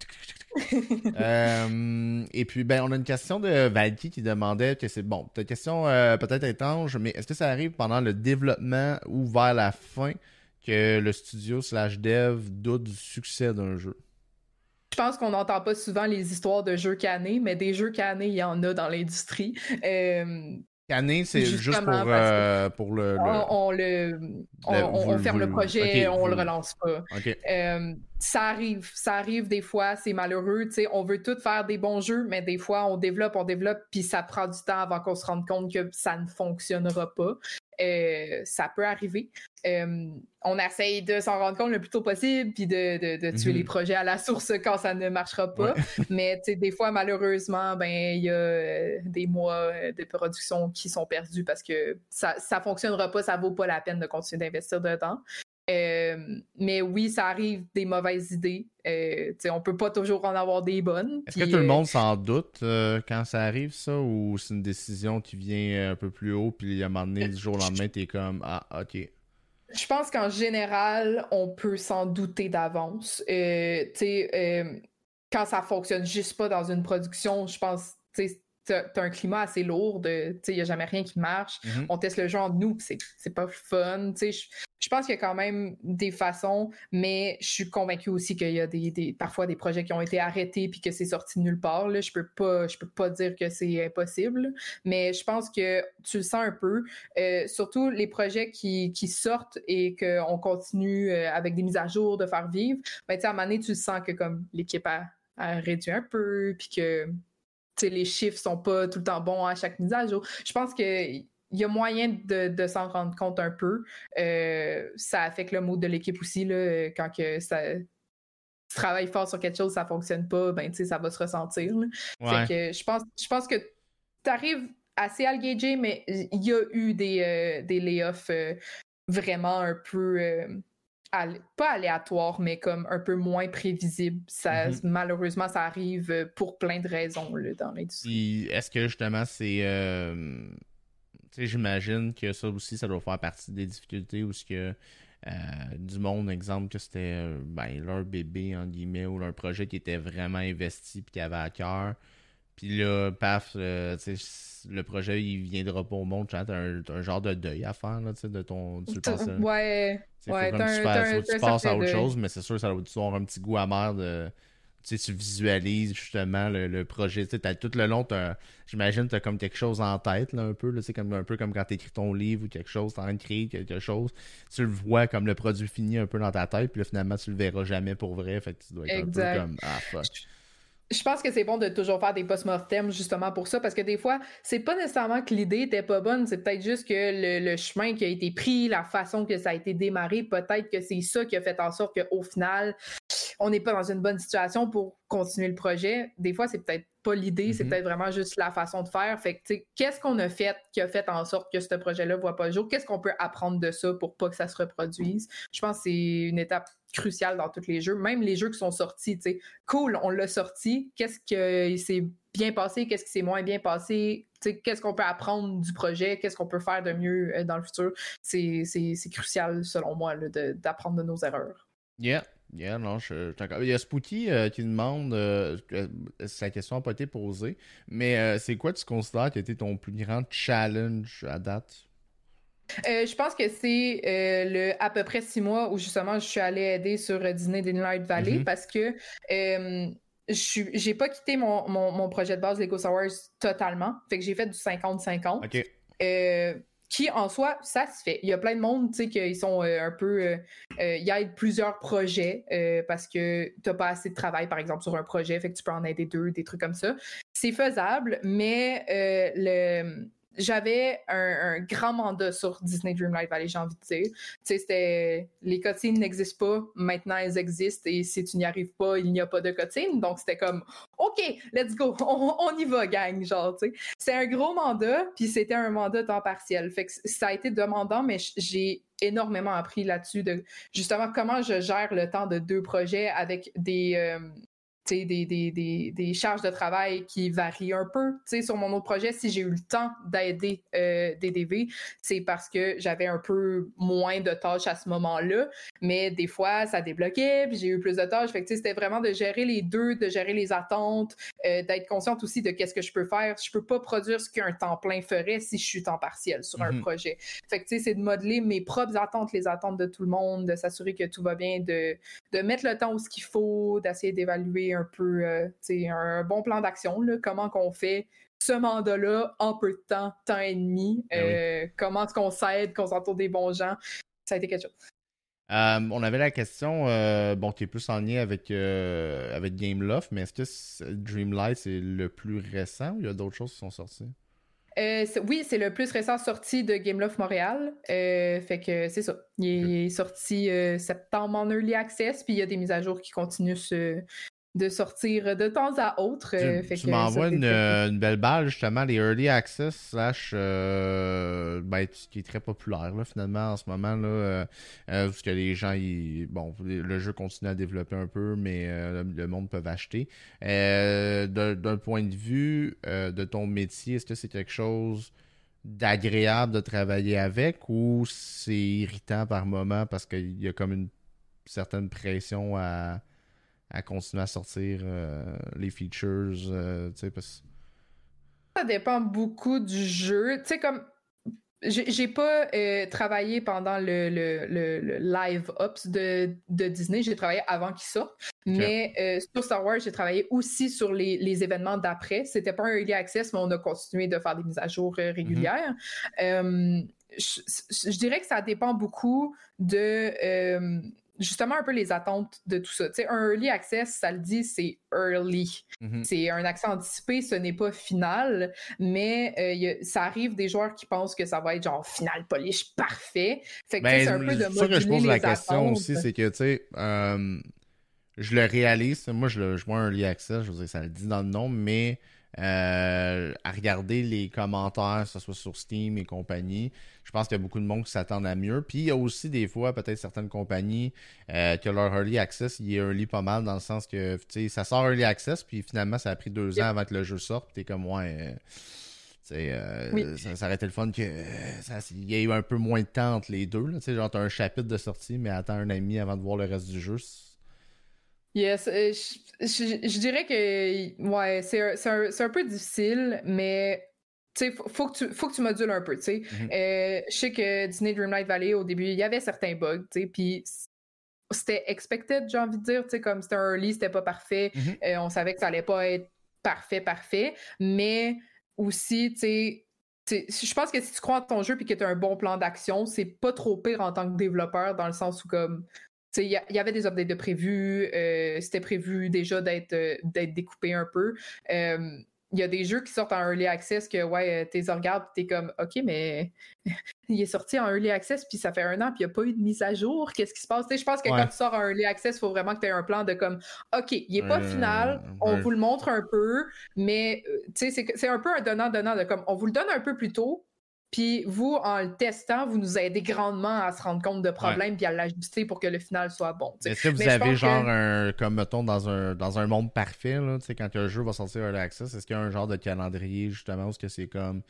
[laughs] euh, et puis, ben, on a une question de Valky qui demandait que c'est bon. une question euh, peut-être étrange, mais est-ce que ça arrive pendant le développement ou vers la fin que le studio slash dev doute du succès d'un jeu? Je pense qu'on n'entend pas souvent les histoires de jeux canés, mais des jeux canés, il y en a dans l'industrie. Euh, Année, c'est juste pour, euh, pour le, On, le, on, ferme le projet, on le relance pas. Euh, ça arrive, ça arrive des fois, c'est malheureux. On veut tout faire des bons jeux, mais des fois, on développe, on développe, puis ça prend du temps avant qu'on se rende compte que ça ne fonctionnera pas. Euh, ça peut arriver. Euh, on essaye de s'en rendre compte le plus tôt possible, puis de, tuer les mhm. projets à la source [laughs] quand ça ne marchera pas. [laughs] Mais des fois, malheureusement, ben il y a euh, des mois de production qui sont perdus parce que ça ne fonctionnera pas, ça vaut pas la peine de continuer d'investir dedans. Euh, mais oui, ça arrive des mauvaises idées. Euh, on peut pas toujours en avoir des bonnes. Est-ce que tout le euh, monde s'en doute euh, quand ça arrive, ça, ou c'est une décision qui vient un peu plus haut, puis à un moment donné, du jour au lendemain, t'es comme Ah, ok. Je pense qu'en général, on peut s'en douter d'avance. quand ça fonctionne juste pas dans une production, je pense, t'as as un climat assez lourd de, il n'y a jamais rien qui marche. Mm-hmm. On teste le jeu entre nous, c'est pas fun. Je pense qu'il y a quand même des façons, mais je suis convaincue aussi qu'il y a des, parfois des projets qui ont été arrêtés puis que c'est sorti de nulle part. Là. Je peux pas, je peux pas dire que c'est impossible, mais je pense que tu le sens un peu. Euh, surtout les projets qui, sortent et qu'on continue euh, avec des mises à jour de faire vivre. Ben, à un moment donné, tu sens que comme l'équipe a, a réduit un peu, puis que les chiffres sont pas tout le temps bons à chaque mise à jour. Je pense que il y a moyen de, s'en rendre compte un peu. Euh, ça affecte le mode de l'équipe aussi, là, quand que ça, tu travailles fort sur quelque chose, ça fonctionne pas, ben, ça va se ressentir. que je pense, je pense que tu arrives assez à le gager, mais il y a eu des, euh, des layoffs euh, vraiment un peu. Pas aléatoires, mais comme un peu moins prévisibles. Ça, mm-hmm. Malheureusement, ça arrive pour plein de raisons là, dans l'industrie. Est-ce que justement c'est j'imagine que ça aussi, ça doit faire partie des difficultés où ce que euh, du monde, exemple, que c'était euh, ben, leur bébé, en guillemets, ou leur projet qui était vraiment investi et qui avait à cœur. Puis là, paf, euh, le projet, il viendra pas au monde. Tu as un, genre de deuil à faire, là, de ton... Tu le Ouais, ouais. tu, passes à autre chose, mais c'est sûr ça va avoir un petit goût amer de tu, tu visualises justement le, projet. Tu tout le long, j'imagine tu as comme quelque chose en tête, là, un peu. C'est comme, un peu comme quand tu écris ton livre ou quelque chose, tu en train de créer quelque chose. Tu le vois comme le produit fini un peu dans ta tête, puis là, finalement, tu le verras jamais pour vrai. Fait que tu dois être un peu comme Ah fuck je pense que c'est bon de toujours faire des post-mortem justement pour ça, parce que des fois, c'est pas nécessairement que l'idée était pas bonne, c'est peut-être juste que le, chemin qui a été pris, la façon que ça a été démarré, peut-être que c'est ça qui a fait en sorte qu'au final, on n'est pas dans une bonne situation pour continuer le projet. Des fois, c'est peut-être pas l'idée, c'est mm-hmm. peut-être vraiment juste la façon de faire. Fait que, qu'est-ce qu'on a fait qui a fait en sorte que ce projet-là voit pas le jour? Qu'est-ce qu'on peut apprendre de ça pour pas que ça se reproduise? Je pense que c'est une étape cruciale dans tous les jeux, même les jeux qui sont sortis, tu sais, cool, on l'a sorti, qu'est-ce qui s'est bien passé, qu'est-ce qui s'est moins bien passé, qu'est-ce qu'on peut apprendre du projet, qu'est-ce qu'on peut faire de mieux euh, dans le futur, c'est crucial selon moi d'apprendre de nos erreurs. Yeah, Yeah, non, je, Il y a Spooky euh, qui demande, euh, sa question n'a pas été posée, mais c'est quoi tu considères qui a été ton plus grand challenge à date? Euh, je pense que c'est euh, le à peu près six mois où justement je suis allée aider sur Disney Light Valley mm-hmm. parce que euh, je j'ai pas quitté mon, projet de base Lego Star Wars totalement. Fait que j'ai fait du 50-50. qui en soi, ça se fait. Il y a plein de monde, tu sais, qui sont un peu. il y a plusieurs projets parce que tu n'as pas assez de travail, par exemple, sur un projet, fait que tu peux en aider deux, des trucs comme ça. C'est faisable, mais le j'avais un, grand mandat sur Disney Dreamlight Valley, j'ai envie de dire. Tu sais, c'était les cotines n'existent pas, maintenant elles existent et si tu n'y arrives pas, il n'y a pas de cotines. Donc c'était comme OK, let's go, [laughs] on, y va, gang, genre, tu sais. C'est un gros mandat, puis c'était un mandat temps partiel. Fait que ça a été demandant, mais j'ai énormément appris là-dessus de justement comment je gère le temps de deux projets avec des, euh, des, des, des, charges de travail qui varient un peu. sur mon autre projet, si j'ai eu le temps d'aider euh, DDV, c'est parce que j'avais un peu moins de tâches à ce moment-là. Mais des fois, ça débloquait, puis j'ai eu plus de tâches. Fait que c'était vraiment de gérer les deux, de gérer les attentes, euh, d'être consciente aussi de qu'est-ce que je peux faire. Je peux pas produire ce qu'un temps plein ferait si je suis temps partiel sur un mhm. projet. Fait que c'est de modeler mes propres attentes, les attentes de tout le monde, de s'assurer que tout va bien, de, de mettre le temps où ce qu'il faut, d'essayer d'évaluer un peu euh, un bon plan d'action, comment qu'on fait ce mandat-là en peu de temps, temps et demi, ben euh, comment est-ce qu'on s'aide, qu'on s'entoure des bons gens? Ça a été quelque chose. Euh, on avait la question, bon, qui est plus en lien avec, avec Game Love, mais est-ce que Dreamlight c'est le plus récent ou il y a d'autres choses qui sont sorties? oui, c'est le plus récent sorti de Game Love Montréal. fait que c'est ça. Il est sorti septembre en Early Access, puis il y a des mises à jour qui continuent ce, de sortir de temps à autre. Tu, euh, m'envoies une, belle balle, justement, les Early Access, slash, euh, ben, qui est très populaire, là, finalement, en ce moment, là, euh, parce que les gens, bon, le jeu continue à développer un peu, mais le, monde peut acheter. D'un point de vue de ton métier, est-ce que c'est quelque chose d'agréable de travailler avec ou c'est irritant par moment parce qu'il y a comme une certaine pression à à continuer à sortir euh, les features, euh, tu sais, parce... Ça dépend beaucoup du jeu. Tu sais, comme j'ai pas euh, travaillé pendant le, le, live ops de, de Disney, j'ai travaillé avant qu'il sorte. Mais sur Star Wars, j'ai travaillé aussi sur les, les événements d'après. C'était pas un early access, mais on a continué de faire des mises à jour régulières. Je, je, dirais que ça dépend beaucoup de justement un peu les attentes de tout ça. Tu sais, un early access, ça le dit, c'est early. Mhm. C'est un accès anticipé, ce n'est pas final, mais euh, ça arrive des joueurs qui pensent que ça va être genre final polish parfait. Fait que c'est un peu de ça que je pose la question aussi, c'est que, tu sais, euh, je le réalise, moi je, le, je vois un early access, je veux dire, ça le dit dans le nom, mais euh, à regarder les commentaires, que ce soit sur Steam et compagnie. Je pense qu'il y a beaucoup de monde qui s'attendent à mieux. Puis il y a aussi des fois, peut-être certaines compagnies, euh, que leur early access, il est early pas mal dans le sens que ça sort early access, puis finalement, ça a pris deux ans avant que le jeu sorte. Puis t'es comme, ouais. Euh, ça, aurait été le fun que il y ait eu un peu moins de temps entre les deux. Là, genre, t'as un chapitre de sortie, mais attends un ami avant de voir le reste du jeu. Yes, euh, je, dirais que ouais, c'est un, un, peu difficile, mais sais, faut, que tu, faut que tu modules un peu, tu sais. Mm-hmm. Euh, je sais que Disney Dreamlight Valley, au début, il y avait certains bugs, puis c'était expected, j'ai envie de dire, comme c'était un early, c'était pas parfait, mm-hmm. euh, on savait que ça allait pas être parfait, parfait, mais aussi, tu sais, je pense que si tu crois en ton jeu et que tu as un bon plan d'action, c'est pas trop pire en tant que développeur dans le sens où comme il y, avait des updates de prévus, euh, c'était prévu déjà d'être euh, d'être découpé un peu. Il y a des jeux qui sortent en early access que ouais, t'es regardes t'es comme OK, mais [laughs] il est sorti en early access puis ça fait un an puis il n'y a pas eu de mise à jour. Qu'est-ce qui se passe? je pense que quand tu sors en early access, il faut vraiment que tu aies un plan de comme OK, il n'est pas final, on vous le montre un peu, mais euh, c'est un peu un donnant-donnant de comme on vous le donne un peu plus tôt, puis vous, en le testant, vous nous aidez grandement à se rendre compte de problèmes puis à l'ajuster pour que le final soit bon. Est-ce que vous avez genre un, comme mettons dans un, dans un monde parfait, là, quand un jeu va sortir Early Access, est-ce qu'il y a un genre de calendrier justement où c'est comme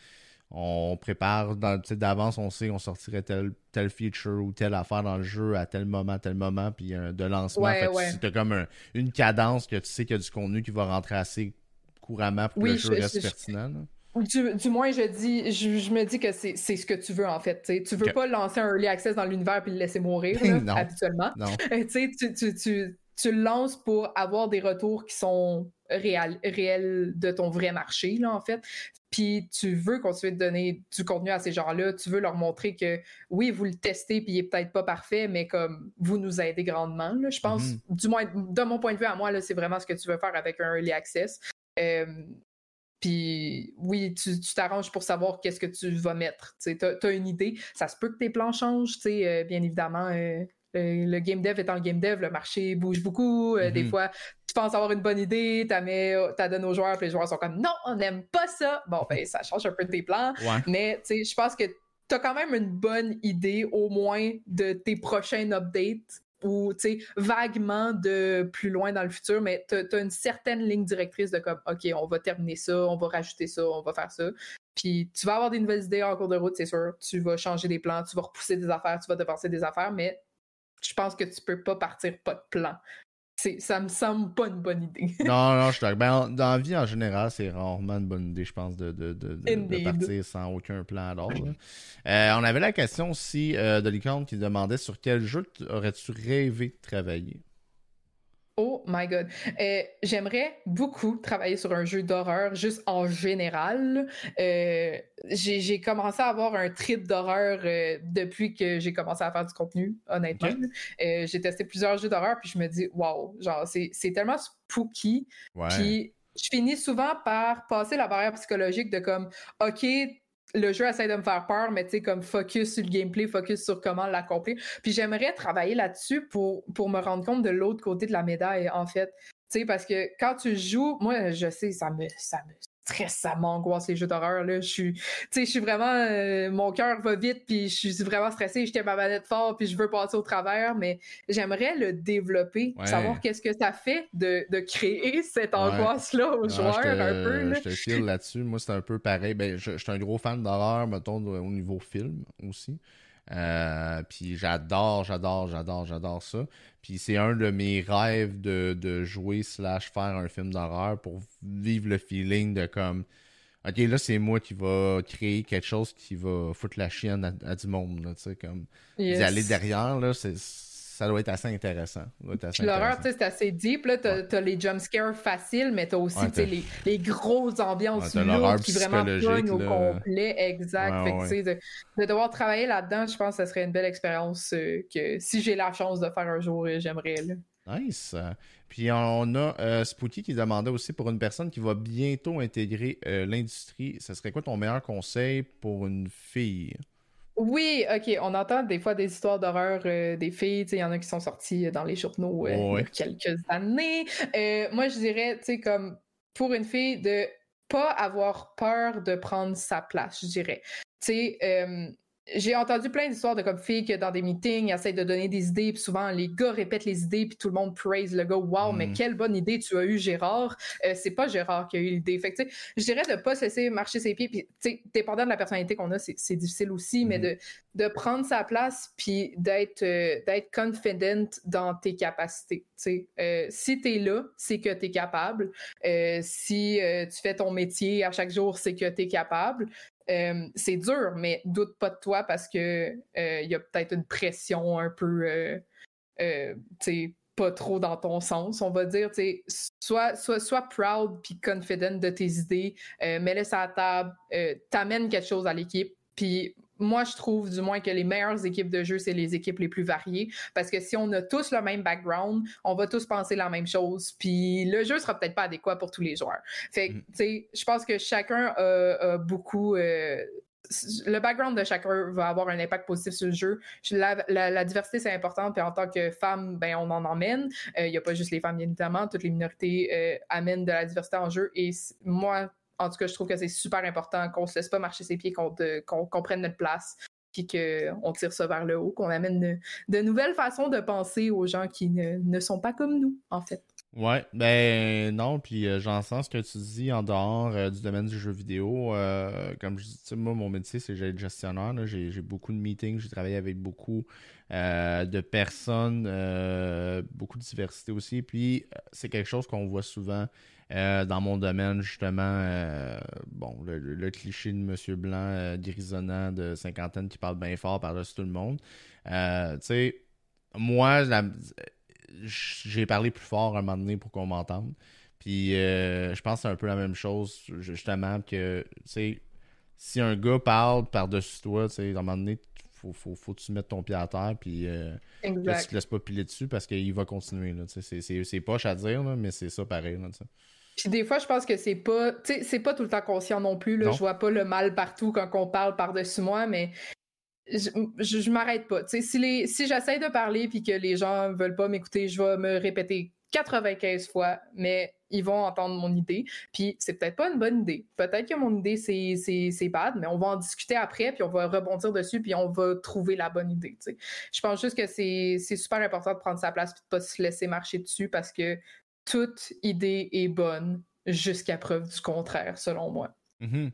on prépare d'avance, on sait qu'on sortirait tel, tel feature ou telle affaire dans le jeu à tel moment, tel moment, puis de lancement. C'est comme une cadence que tu sais qu'il y a du contenu qui va rentrer assez couramment pour que le jeu reste pertinent. Du, moins, je dis, je, me dis que c'est ce que tu veux en fait. Tu Tu veux pas lancer un early access dans l'univers puis le laisser mourir [laughs] habituellement. Euh, tu, tu, tu, tu, le lances pour avoir des retours qui sont réels, de ton vrai marché là, en fait. Puis tu veux continuer de donner du contenu à ces gens-là. Tu veux leur montrer que oui, vous le testez puis il est peut-être pas parfait, mais comme vous nous aidez grandement. Là, je pense, mm-hmm. du moins de mon point de vue à moi, c'est vraiment ce que tu veux faire avec un early access. Euh, puis oui, tu t'arranges pour savoir qu'est-ce que tu vas mettre. Tu as, une idée. Ça se peut que tes plans changent, euh, bien évidemment. Euh, le, game dev étant le game dev, le marché bouge beaucoup. Euh, des mm-hmm. fois, tu penses avoir une bonne idée, tu la donnes aux joueurs, puis les joueurs sont comme non, on n'aime pas ça. Bon, ben, ça change un peu tes plans. Mais je pense que tu as quand même une bonne idée, au moins, de tes prochains updates ou vaguement de plus loin dans le futur, mais tu as, une certaine ligne directrice de comme, OK, on va terminer ça, on va rajouter ça, on va faire ça. Puis tu vas avoir des nouvelles idées en cours de route, c'est sûr. Tu vas changer des plans, tu vas repousser des affaires, tu vas devancer des affaires, mais je pense que tu peux pas partir pas de plan ça me semble pas une bonne idée. [laughs] non, non, je suis d'accord. Ben, dans la vie, en général, c'est rarement une bonne idée, je pense, de, de, de, partir sans aucun plan à l'ordre. Euh, on avait la question aussi euh, de Licorne qui demandait sur quel jeu aurais-tu rêvé de travailler? Oh my god. Euh, j'aimerais beaucoup travailler sur un jeu d'horreur, juste en général. Euh, j'ai commencé à avoir un trip d'horreur euh, depuis que j'ai commencé à faire du contenu, honnêtement. j'ai testé plusieurs jeux d'horreur, puis je me dis, waouh, genre, c'est tellement spooky. Puis je finis souvent par passer la barrière psychologique de comme, OK, le jeu essaie de me faire peur, mais tu sais, comme focus sur le gameplay, focus sur comment l'accomplir. Puis j'aimerais travailler là-dessus pour, pour me rendre compte de l'autre côté de la médaille, en fait. Tu sais, parce que quand tu joues, moi, je sais, ça me, ça me stresse, ça m'angoisse les jeux d'horreur. Là. Je suis, je suis vraiment. Euh, mon cœur va vite, puis je suis vraiment stressée, je tiens ma manette fort, puis je veux passer au travers, mais j'aimerais le développer, savoir qu'est-ce que ça fait de, de créer [laughs] cette angoisse-là aux joueurs un peu. Là. Je te file là-dessus. Moi, c'est un peu pareil. Ben, je, je suis un gros fan d'horreur, mettons, au niveau film aussi. Euh, puis j'adore, j'adore, j'adore, j'adore ça. Puis c'est un de mes rêves de, de jouer slash faire un film d'horreur pour vivre le feeling de comme OK, là, c'est moi qui va créer quelque chose qui va foutre la chienne à, du monde. tu sais, comme aller derrière, là, c'est ça doit être assez intéressant. L'horreur, c'est assez deep. Là, t'as, as les jumpscares faciles, mais t'as aussi les, les grosses ambiances lourdes qui vraiment pognent au complet. Exact. fait de, de, devoir travailler là-dedans, je pense que ce serait une belle expérience euh, que si j'ai la chance de faire un jour, euh, j'aimerais. Nice. Puis on a euh, Spooky qui demandait aussi pour une personne qui va bientôt intégrer l'industrie, ce serait quoi ton meilleur conseil pour une fille? Oui, ok. On entend des fois des histoires d'horreur euh, des filles. Il y en a qui sont sorties dans les journaux euh, il y a quelques années. Euh, moi, je dirais, tu sais, comme pour une fille, de pas avoir peur de prendre sa place, je dirais. Tu sais, j'ai entendu plein d'histoires de comme filles que dans des meetings, essayent de donner des idées, puis souvent les gars répètent les idées, puis tout le monde praise le gars. Wow, mais mm. quelle bonne idée tu as eu, Gérard. Euh, c'est pas Gérard qui a eu l'idée. Fait que, je dirais de pas se laisser marcher ses pieds, puis, dépendant de la personnalité qu'on a, c'est difficile aussi, mais mm-hmm. de, de prendre sa place, puis d'être euh, d'être confident dans tes capacités. Euh, si tu es là, c'est que tu es capable. Euh, si tu fais ton métier à chaque jour, c'est que tu es capable. Euh, c'est dur, mais doute pas de toi parce que il euh, y a peut-être une pression un peu, euh, pas trop dans ton sens, on va dire. Sois, sois, sois proud puis confident de tes idées, mets-les à la table, t'amènes quelque chose à l'équipe. Puis moi, je trouve du moins que les meilleures équipes de jeu, c'est les équipes les plus variées. Parce que si on a tous le même background, on va tous penser la même chose. Puis le jeu sera peut-être pas adéquat pour tous les joueurs. Fait que, mm. tu sais, je pense que chacun a, beaucoup. Euh, le background de chacun va avoir un impact positif sur le jeu. La, diversité, c'est important. Puis en tant que femme, ben, on en emmène. Il euh, n'y a pas juste les femmes, bien évidemment. Toutes les minorités euh, amènent de la diversité en jeu. Et moi, en tout cas, je trouve que c'est super important qu'on se laisse pas marcher ses pieds, qu'on prenne notre place, puis qu'on tire ça vers le haut, qu'on amène de, nouvelles façons de penser aux gens qui ne, sont pas comme nous, en fait. Ouais, ben non, puis euh, j'entends ce que tu dis en dehors euh, du domaine du jeu vidéo. Euh, comme je dis, moi, mon métier, c'est être gestionnaire. J'ai beaucoup de meetings, j'ai travaillé avec beaucoup de personnes, beaucoup de diversité aussi. Puis c'est quelque chose qu'on voit souvent euh, dans mon domaine, justement, euh, bon, le, cliché de Monsieur Blanc euh, grisonnant de cinquantaine qui parle bien fort par-dessus tout le monde. tu sais, moi, j'ai parlé plus fort à un moment donné pour qu'on m'entende. Puis je pense que c'est un peu la même chose, justement, que, tu sais, si un gars parle par-dessus toi, tu sais, à un moment donné, faut, faut, faut, que tu mettes ton pied à terre, puis euh, tu te laisses pas piler dessus parce qu'il va continuer. C'est poche à dire, mais c'est ça pareil. Là, puis des fois, je pense que c'est pas, c'est pas tout le temps conscient non plus. Là. Je vois pas le mal partout quand on parle par-dessus moi, mais je, je, m'arrête pas. si les, si j'essaie de parler puis que les gens veulent pas m'écouter, je vais me répéter 95 fois, mais ils vont entendre mon idée. Puis c'est peut-être pas une bonne idée. Peut-être que mon idée, c'est bad, mais on va en discuter après, puis on va rebondir dessus, puis on va trouver la bonne idée. Je pense juste que c'est super important de prendre sa place et de pas se laisser marcher dessus parce que toute idée est bonne jusqu'à preuve du contraire, selon moi. Mm-hmm.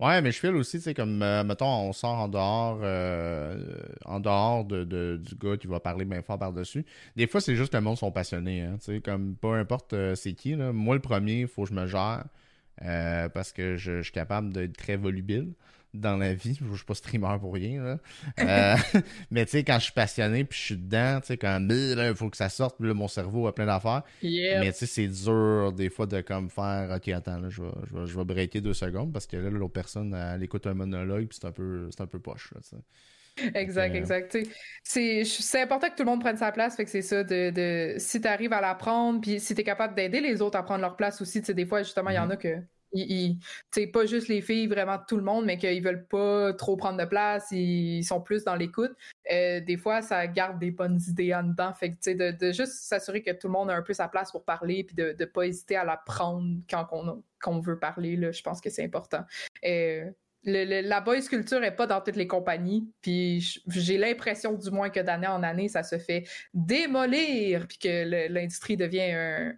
Ouais, mais je file aussi, tu sais, comme, euh, mettons, on sort en dehors, euh, en dehors de, du gars qui va parler bien fort par-dessus. Des fois, c'est juste que le monde sont passionnés, hein, tu sais, comme, peu importe euh, c'est qui. Moi, le premier, il faut que je me gère, parce que je, suis capable d'être très volubile dans la vie. Je suis pas streamer pour rien. [laughs] Euh, mais tu sais, quand je suis passionné puis je suis dedans, tu sais, quand il faut que ça sorte, là, mon cerveau a plein d'affaires. Mais tu sais, c'est dur des fois de comme faire OK, attends, là, je vais, je vais, breaker deux secondes parce que là, l'autre personne, elle écoute un monologue puis c'est un peu c'est un peu poche. Là, Exact, exact. C'est important que tout le monde prenne sa place. Fait que c'est ça, de, de si tu arrives à la prendre, puis si tu es capable d'aider les autres à prendre leur place aussi, des fois, justement, il y en mm-hmm. a que c'est pas juste les filles, vraiment tout le monde, mais qu'ils veulent pas trop prendre de place, ils sont plus dans l'écoute. Euh, des fois, ça garde des bonnes idées en dedans. Fait que, de, de juste s'assurer que tout le monde a un peu sa place pour parler, puis de ne pas hésiter à la prendre quand on, veut parler, je pense que c'est important. Euh, la boys culture est pas dans toutes les compagnies. Puis j'ai l'impression, du moins, que d'année en année, ça se fait démolir, puis que l'industrie devient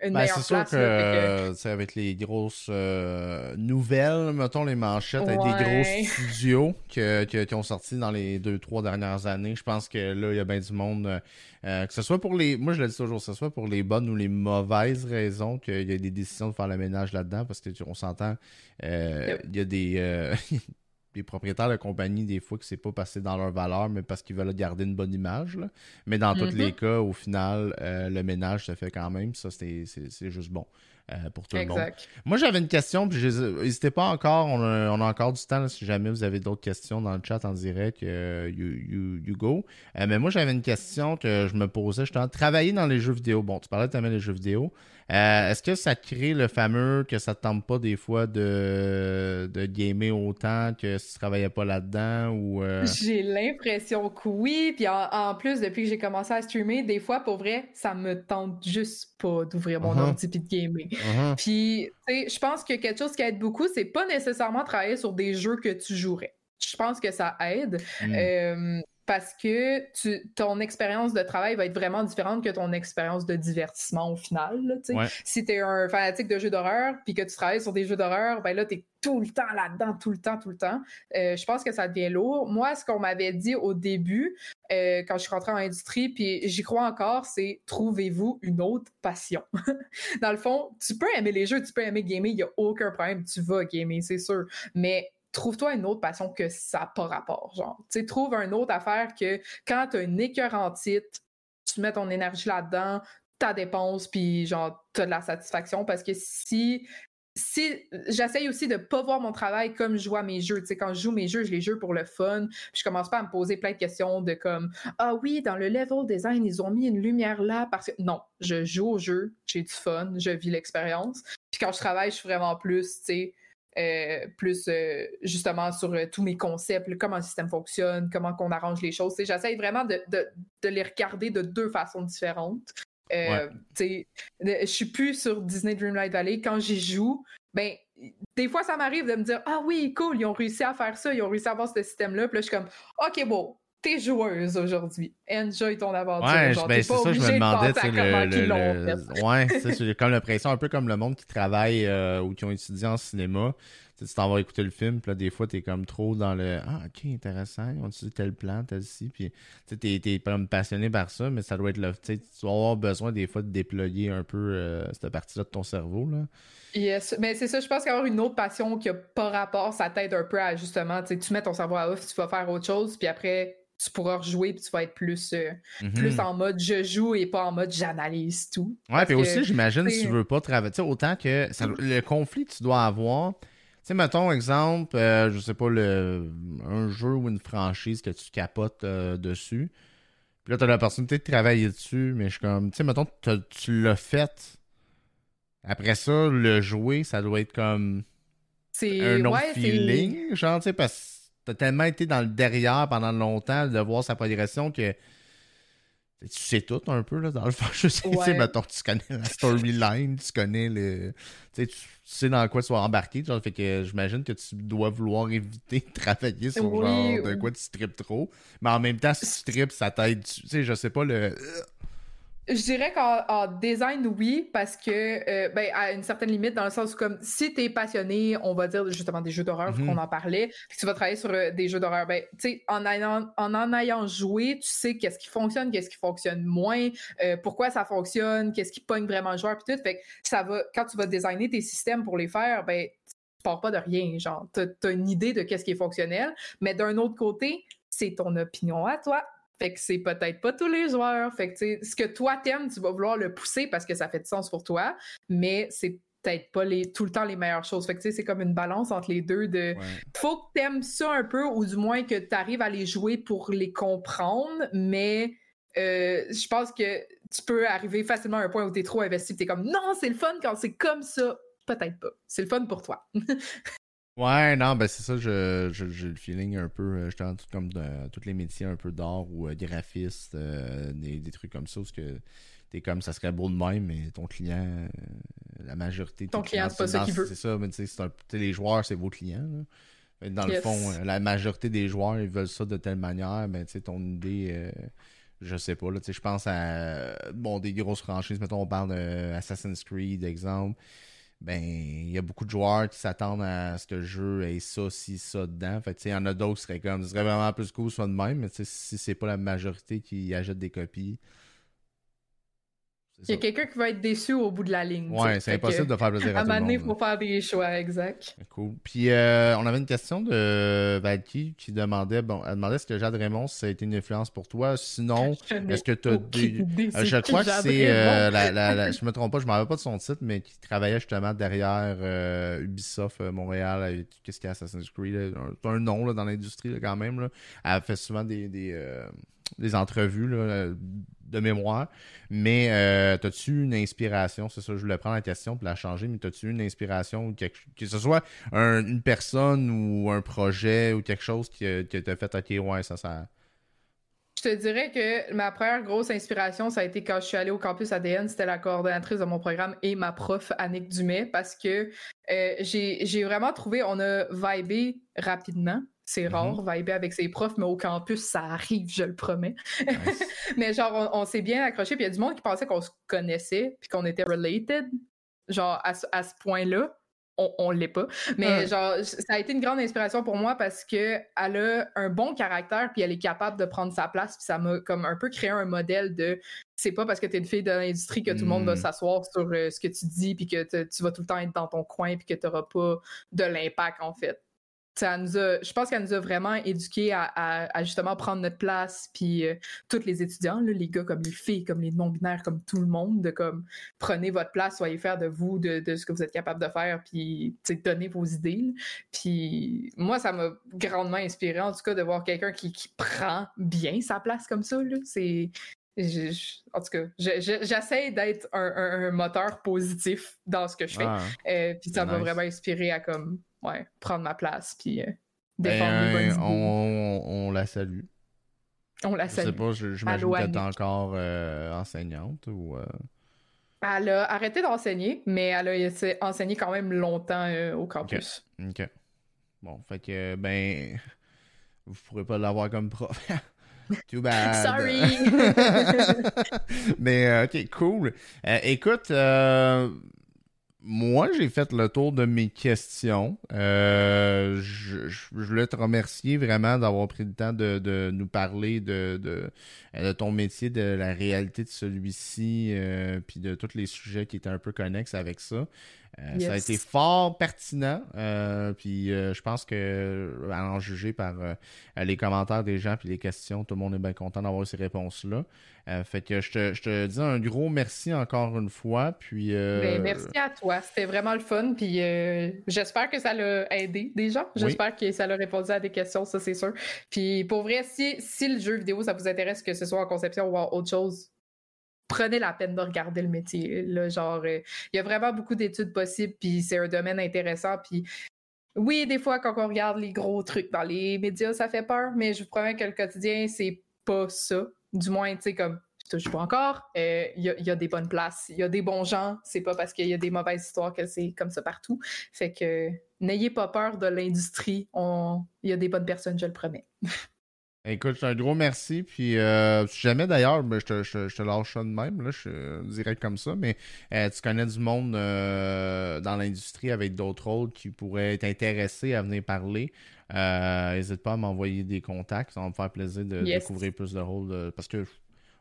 une ben, meilleure place. C'est sûr que, avec les grosses euh, nouvelles, mettons les manchettes, avec des gros studios qui ont sorti dans les deux, trois dernières années, je pense que là, il y a bien du monde. Euh, que ce soit pour les. Moi, je le dis toujours, que ce soit pour les bonnes ou les mauvaises raisons qu'il y a des décisions de faire le ménage là-dedans, parce qu'on s'entend, euh, il y a des. [laughs] les propriétaires de compagnie, des fois, que c'est pas passé dans leur valeur, mais parce qu'ils veulent garder une bonne image. Mais dans tous les mm-hmm. cas, au final, euh, le ménage se fait quand même. Ça, c'est juste bon. Euh, pour tout le monde. Moi, j'avais une question, puis n'hésitez pas encore, on a, encore du temps si jamais vous avez d'autres questions dans le chat en direct, euh, you, go. mais moi, j'avais une question que je me posais, je travailler dans les jeux vidéo. Bon, tu parlais de les jeux vidéo. Euh, est-ce que ça crée le fameux que ça ne tente pas des fois de, de gamer autant que si tu travaillais pas là-dedans ou euh? J'ai l'impression que oui. Puis en, plus, depuis que j'ai commencé à streamer, des fois, pour vrai, ça me tente juste pas d'ouvrir mon uh-huh. ordi et de gamer. Uh-huh. Puis, je pense que quelque chose qui aide beaucoup, c'est pas nécessairement travailler sur des jeux que tu jouerais. Je pense que ça aide. Hmm. Euh, parce que ton expérience de travail va être vraiment différente que ton expérience de divertissement au final. Si tu es un fanatique de jeux d'horreur puis que tu travailles sur des jeux d'horreur, ben là, tu es tout le temps là-dedans, tout le temps, tout le temps. Euh, je pense que ça devient lourd. Moi, ce qu'on m'avait dit au début, euh, quand je suis rentrée en industrie, puis j'y crois encore, c'est trouvez-vous une autre passion. [laughs] Dans le fond, tu peux aimer les jeux, tu peux aimer gamer, il n'y a aucun problème, tu vas gamer, c'est sûr. Mais trouve-toi une autre passion que ça n'a pas rapport. Genre, tu trouve une autre affaire que quand tu as une écœur en titre, tu mets ton énergie là-dedans, ta dépense, puis genre, tu as de la satisfaction. Parce que si si j'essaye aussi de pas voir mon travail comme je vois mes jeux. Tu sais, quand je joue mes jeux, je les joue pour le fun. Puis je commence pas à me poser plein de questions de comme Ah oui, dans le level design, ils ont mis une lumière là parce que. Non, je joue au jeu, j'ai du fun, je vis l'expérience. Puis quand je travaille, je suis vraiment plus, tu sais, euh, plus euh, justement sur euh, tous mes concepts, comment le système fonctionne, comment qu'on arrange les choses. J'essaie vraiment de, les regarder de deux façons différentes. Je suis plus sur Disney Dreamlight Valley. Quand j'y joue, ben, des fois, ça m'arrive de me dire Ah oui, cool, ils ont réussi à faire ça, ils ont réussi à avoir ce système-là. Puis là, je suis comme OK, bon, t'es joueuse aujourd'hui. Enjoy ton aventure. Ouais, ben, c'est ça, je me demandais, tu le, [laughs] Ouais, c'est comme l'impression, un peu comme le monde qui travaille euh, ou qui ont étudié en cinéma. tu t'en vas écouter le film, puis là, des fois, t'es comme trop dans le Ah, ok, intéressant, ils ont utilisé tel plan, tel ci, puis tu t'es, t'es passionné par ça, mais ça doit être là. Tu vas avoir besoin des fois de déployer un peu euh, cette partie-là de ton cerveau, là. Yes, mais c'est ça, je pense qu'avoir une autre passion qui a pas rapport, ça t'aide un peu à justement, tu mets ton cerveau à off, tu vas faire autre chose, puis après, tu pourras rejouer puis tu vas être plus, euh, mhm. plus en mode je joue et pas en mode j'analyse tout. Ouais, puis aussi, j'imagine, si tu veux pas travailler, autant que le conflit que tu dois avoir, tu sais, mettons, exemple, euh, je sais pas, le, un jeu ou une franchise que tu capotes euh, dessus, puis là, tu as l'opportunité de travailler dessus, mais je suis comme, tu sais, mettons, tu l'as fait. Après ça, le jouer, ça doit être comme un autre feeling, genre, tu sais, parce t'as tellement été dans le derrière pendant longtemps de voir sa progression que tu sais tout un peu là dans le fond. [laughs] Je sais tu connais la storyline tu connais le tu sais dans quoi tu vas embarquer genre fait que j'imagine que tu dois vouloir éviter de travailler sur genre de quoi tu tripes trop. Mais en même temps si tu tripes ça t'aide tu sais je sais pas le je dirais qu'en design, oui, parce que, euh, ben, à une certaine limite, dans le sens où, comme, si tu es passionné, on va dire justement des jeux d'horreur, mm qu'on en parlait, puis tu vas travailler sur euh, des jeux d'horreur, ben, tu sais, en, en, en ayant joué, tu sais qu'est-ce qui fonctionne, qu'est-ce qui fonctionne moins, euh, pourquoi ça fonctionne, qu'est-ce qui pogne vraiment le joueur, puis tout. Fait que ça va, quand tu vas designer tes systèmes pour les faire, ben, tu pars pas de rien, genre, tu as une idée de qu'est-ce qui est fonctionnel, mais d'un autre côté, c'est ton opinion à toi fait que c'est peut-être pas tous les joueurs. Fait que ce que toi t'aimes, tu vas vouloir le pousser parce que ça fait du sens pour toi, mais c'est peut-être pas les, tout le temps les meilleures choses. Fait que c'est comme une balance entre les deux de faut que t'aimes ça un peu ou du moins que tu arrives à les jouer pour les comprendre, mais euh, je pense que tu peux arriver facilement à un point où tu es trop investi, tu es comme non, c'est le fun quand c'est comme ça. Peut-être pas. C'est le fun pour toi. [laughs] ouais, non, ben c'est ça, j'ai le feeling un peu, euh, justement, tout comme de, tous les métiers un peu d'art ou euh, graphiste, des, des, trucs comme ça, parce que t'es comme ça serait beau de même, mais ton client, la majorité Ton client, c'est pas ça qu'il veut. C'est ça, mais tu sais, les joueurs, c'est vos clients. Dans le fond, la majorité des joueurs, ils veulent ça de telle manière, ben tu sais, ton idée je sais pas, là, je pense à bon, des grosses franchises, mettons, on parle d'Assassin's Creed, exemple. Ben, il y a beaucoup de joueurs qui s'attendent à ce que le jeu ait ça, si, ça dedans. Fait il y en a d'autres qui seraient comme, ce serait vraiment plus cool, soit de même, mais si c'est pas la majorité qui achète des copies, il y a quelqu'un qui va être déçu au bout de la ligne. Ouais, c'est impossible de faire plaisir à, à tout le monde. il faut faire des choix, exact. Cool. Puis, euh, on avait une question de Valky qui demandait, bon, elle demandait est-ce que Jade Raymond, ça a été une influence pour toi? Sinon, est-ce que tu as des... Euh, je crois que c'est, euh, la, la, je me trompe pas, je me rappelle pas de son titre, mais qui travaillait justement derrière Ubisoft Montréal, qu'est-ce qu'il y a Assassin's Creed, C'est un, nom là, dans l'industrie quand même. Là. Elle fait souvent des, des, des entrevues là, de mémoire. Mais euh, as-tu une inspiration? C'est ça, je voulais prendre la question pour la changer, mais as-tu une inspiration, quelque, que ce soit une personne ou un projet ou quelque chose qui, t'a fait OK, ouais, ça, ça. Je te dirais que ma première grosse inspiration, ça a été quand je suis allée au campus ADN, c'était la coordonnatrice de mon programme et ma prof Annick Dumais, parce que euh, j'ai vraiment trouvé, on a vibé rapidement. C'est mm-hmm. rare, viber avec ses profs, mais au campus, ça arrive, je le promets. [laughs] mais genre, on, s'est bien accroché, puis il y a du monde qui pensait qu'on se connaissait, puis qu'on était related, genre à, ce point-là. On, on l'est pas. Mais genre, ça a été une grande inspiration pour moi parce que elle a un bon caractère, puis elle est capable de prendre sa place, puis ça m'a comme un peu créé un modèle de c'est pas parce que tu es une fille de l'industrie que tout le monde va mm. s'asseoir sur euh, ce que tu dis, puis que tu vas tout le temps être dans ton coin, puis que tu n'auras pas de l'impact, en fait je pense qu'elle nous a vraiment éduqués à, justement prendre notre place, puis euh, tous les étudiants, les gars comme les filles, comme les non-binaires, comme tout le monde, de comme prenez votre place, soyez fiers de vous, de, ce que vous êtes capable de faire, puis donnez vos idées. Puis moi, ça m'a grandement inspiré, en tout cas, de voir quelqu'un qui, prend bien sa place comme ça. C'est en tout cas, j'essaie d'être un, moteur positif dans ce que je fais. Euh, puis ça m'a vraiment inspiré à comme ouais, prendre ma place puis euh, défendre les bonnes on, on, la salue. On la salue. Je sais pas, j'imagine que t'es encore euh, enseignante ou. Euh? Elle a arrêté d'enseigner, mais elle a enseigné quand même longtemps au campus. ok. Bon, fait que, ben, vous pourrez pas l'avoir comme prof. [laughs] Too bad. [laughs] Sorry. [laughs] mais, ok, cool. écoute, moi, j'ai fait le tour de mes questions. Euh, je, voulais te remercier vraiment d'avoir pris le temps de, nous parler de, de, ton métier, de la réalité de celui-ci, euh, puis de tous les sujets qui étaient un peu connexes avec ça. Euh, ça a été fort pertinent. Euh, puis euh, je pense que, à en juger par les commentaires des gens puis les questions, tout le monde est bien content d'avoir ces réponses-là. fait que je te, je te, dis un gros merci encore une fois. Puis, ben, merci à toi. C'était vraiment le fun. Puis j'espère que ça l'a aidé des gens. J'espère que ça l'a répondu à des questions, ça c'est sûr. Puis pour vrai, si, si le jeu vidéo, ça vous intéresse, que ce soit en conception ou en autre chose, prenez la peine de regarder le métier. Là, genre, euh, il y a vraiment beaucoup d'études possibles, puis c'est un domaine intéressant. Puis oui, des fois, quand on regarde les gros trucs dans les médias, ça fait peur, mais je vous promets que le quotidien, c'est pas ça. Du moins, tu sais, comme je touche pas encore, euh, il y, a des bonnes places, il y a des bons gens. C'est pas parce qu'il y a des mauvaises histoires que c'est comme ça partout. Fait que n'ayez pas peur de l'industrie. Il y a des bonnes personnes, je le promets. [laughs] Écoute, un gros merci. Puis, euh, si jamais d'ailleurs, ben, je, te, je, te lâche ça de même, là, je dirais comme ça, mais euh, tu connais du monde euh, dans l'industrie avec d'autres rôles qui pourraient être intéressés à venir parler. N'hésite pas à m'envoyer des contacts. Ça va me faire plaisir de découvrir plus de rôles. parce que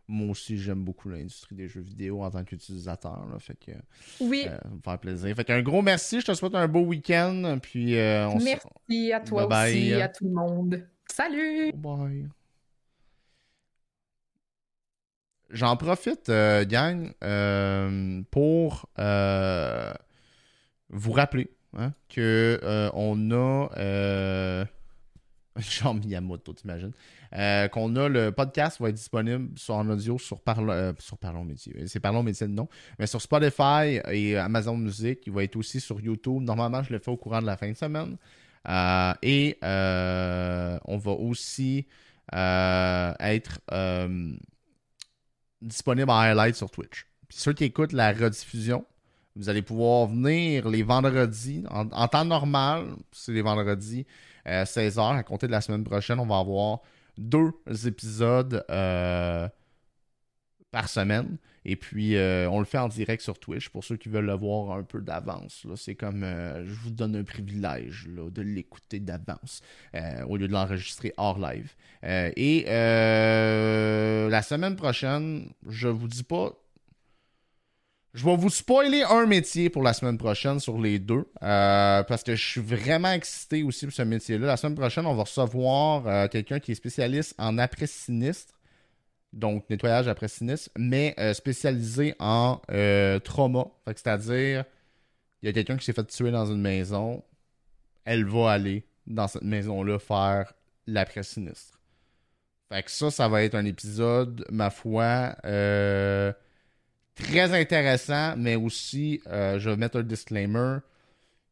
moi aussi, j'aime beaucoup l'industrie des jeux vidéo en tant qu'utilisateur. Fait que, oui. ça va me faire plaisir. Fait qu'un gros merci. Je te souhaite un beau week-end. Puis, merci à toi aussi, à tout le monde. Salut! Bye. J'en profite, euh, gang, euh, pour euh, vous rappeler hein, que on a [laughs] Jean Miyamoto, t'imagines? Euh, qu'on a le podcast va être disponible sur, en audio sur, Parlons sur Parlons Métier. C'est Parlons Métier, non. Mais sur Spotify et Amazon Music, il va être aussi sur YouTube. Normalement, je le fais au courant de la fin de semaine. Et on va aussi être disponible en highlight sur Twitch. Puis ceux qui écoutent la rediffusion, vous allez pouvoir venir les vendredis. En, temps normal, c'est les vendredis, 16h. Euh, à compter de la semaine prochaine, on va avoir deux épisodes euh, par semaine. Et puis, euh, on le fait en direct sur Twitch pour ceux qui veulent le voir un peu d'avance. C'est comme, je vous donne un privilège de l'écouter d'avance au lieu de l'enregistrer hors live. et la semaine prochaine, je vous dis pas je vais vous spoiler un métier pour la semaine prochaine sur les deux. Euh, parce que je suis vraiment excité aussi pour ce métier-là. La semaine prochaine, on va recevoir euh, quelqu'un qui est spécialiste en après-sinistre. Donc, nettoyage après-sinistre, mais euh, spécialisé en trauma. C'est-à-dire, il y a quelqu'un qui s'est fait tuer dans une maison. Elle va aller dans cette maison-là faire l'après-sinistre. Fait que ça, ça va être un épisode, ma foi très intéressant, mais aussi, euh, je vais mettre un disclaimer.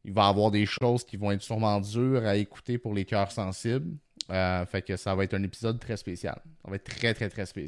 Il va y avoir des choses qui vont être sûrement dures à écouter pour les cœurs sensibles. Euh, fait que ça va être un épisode très spécial. Ça va être très, très, très spécial.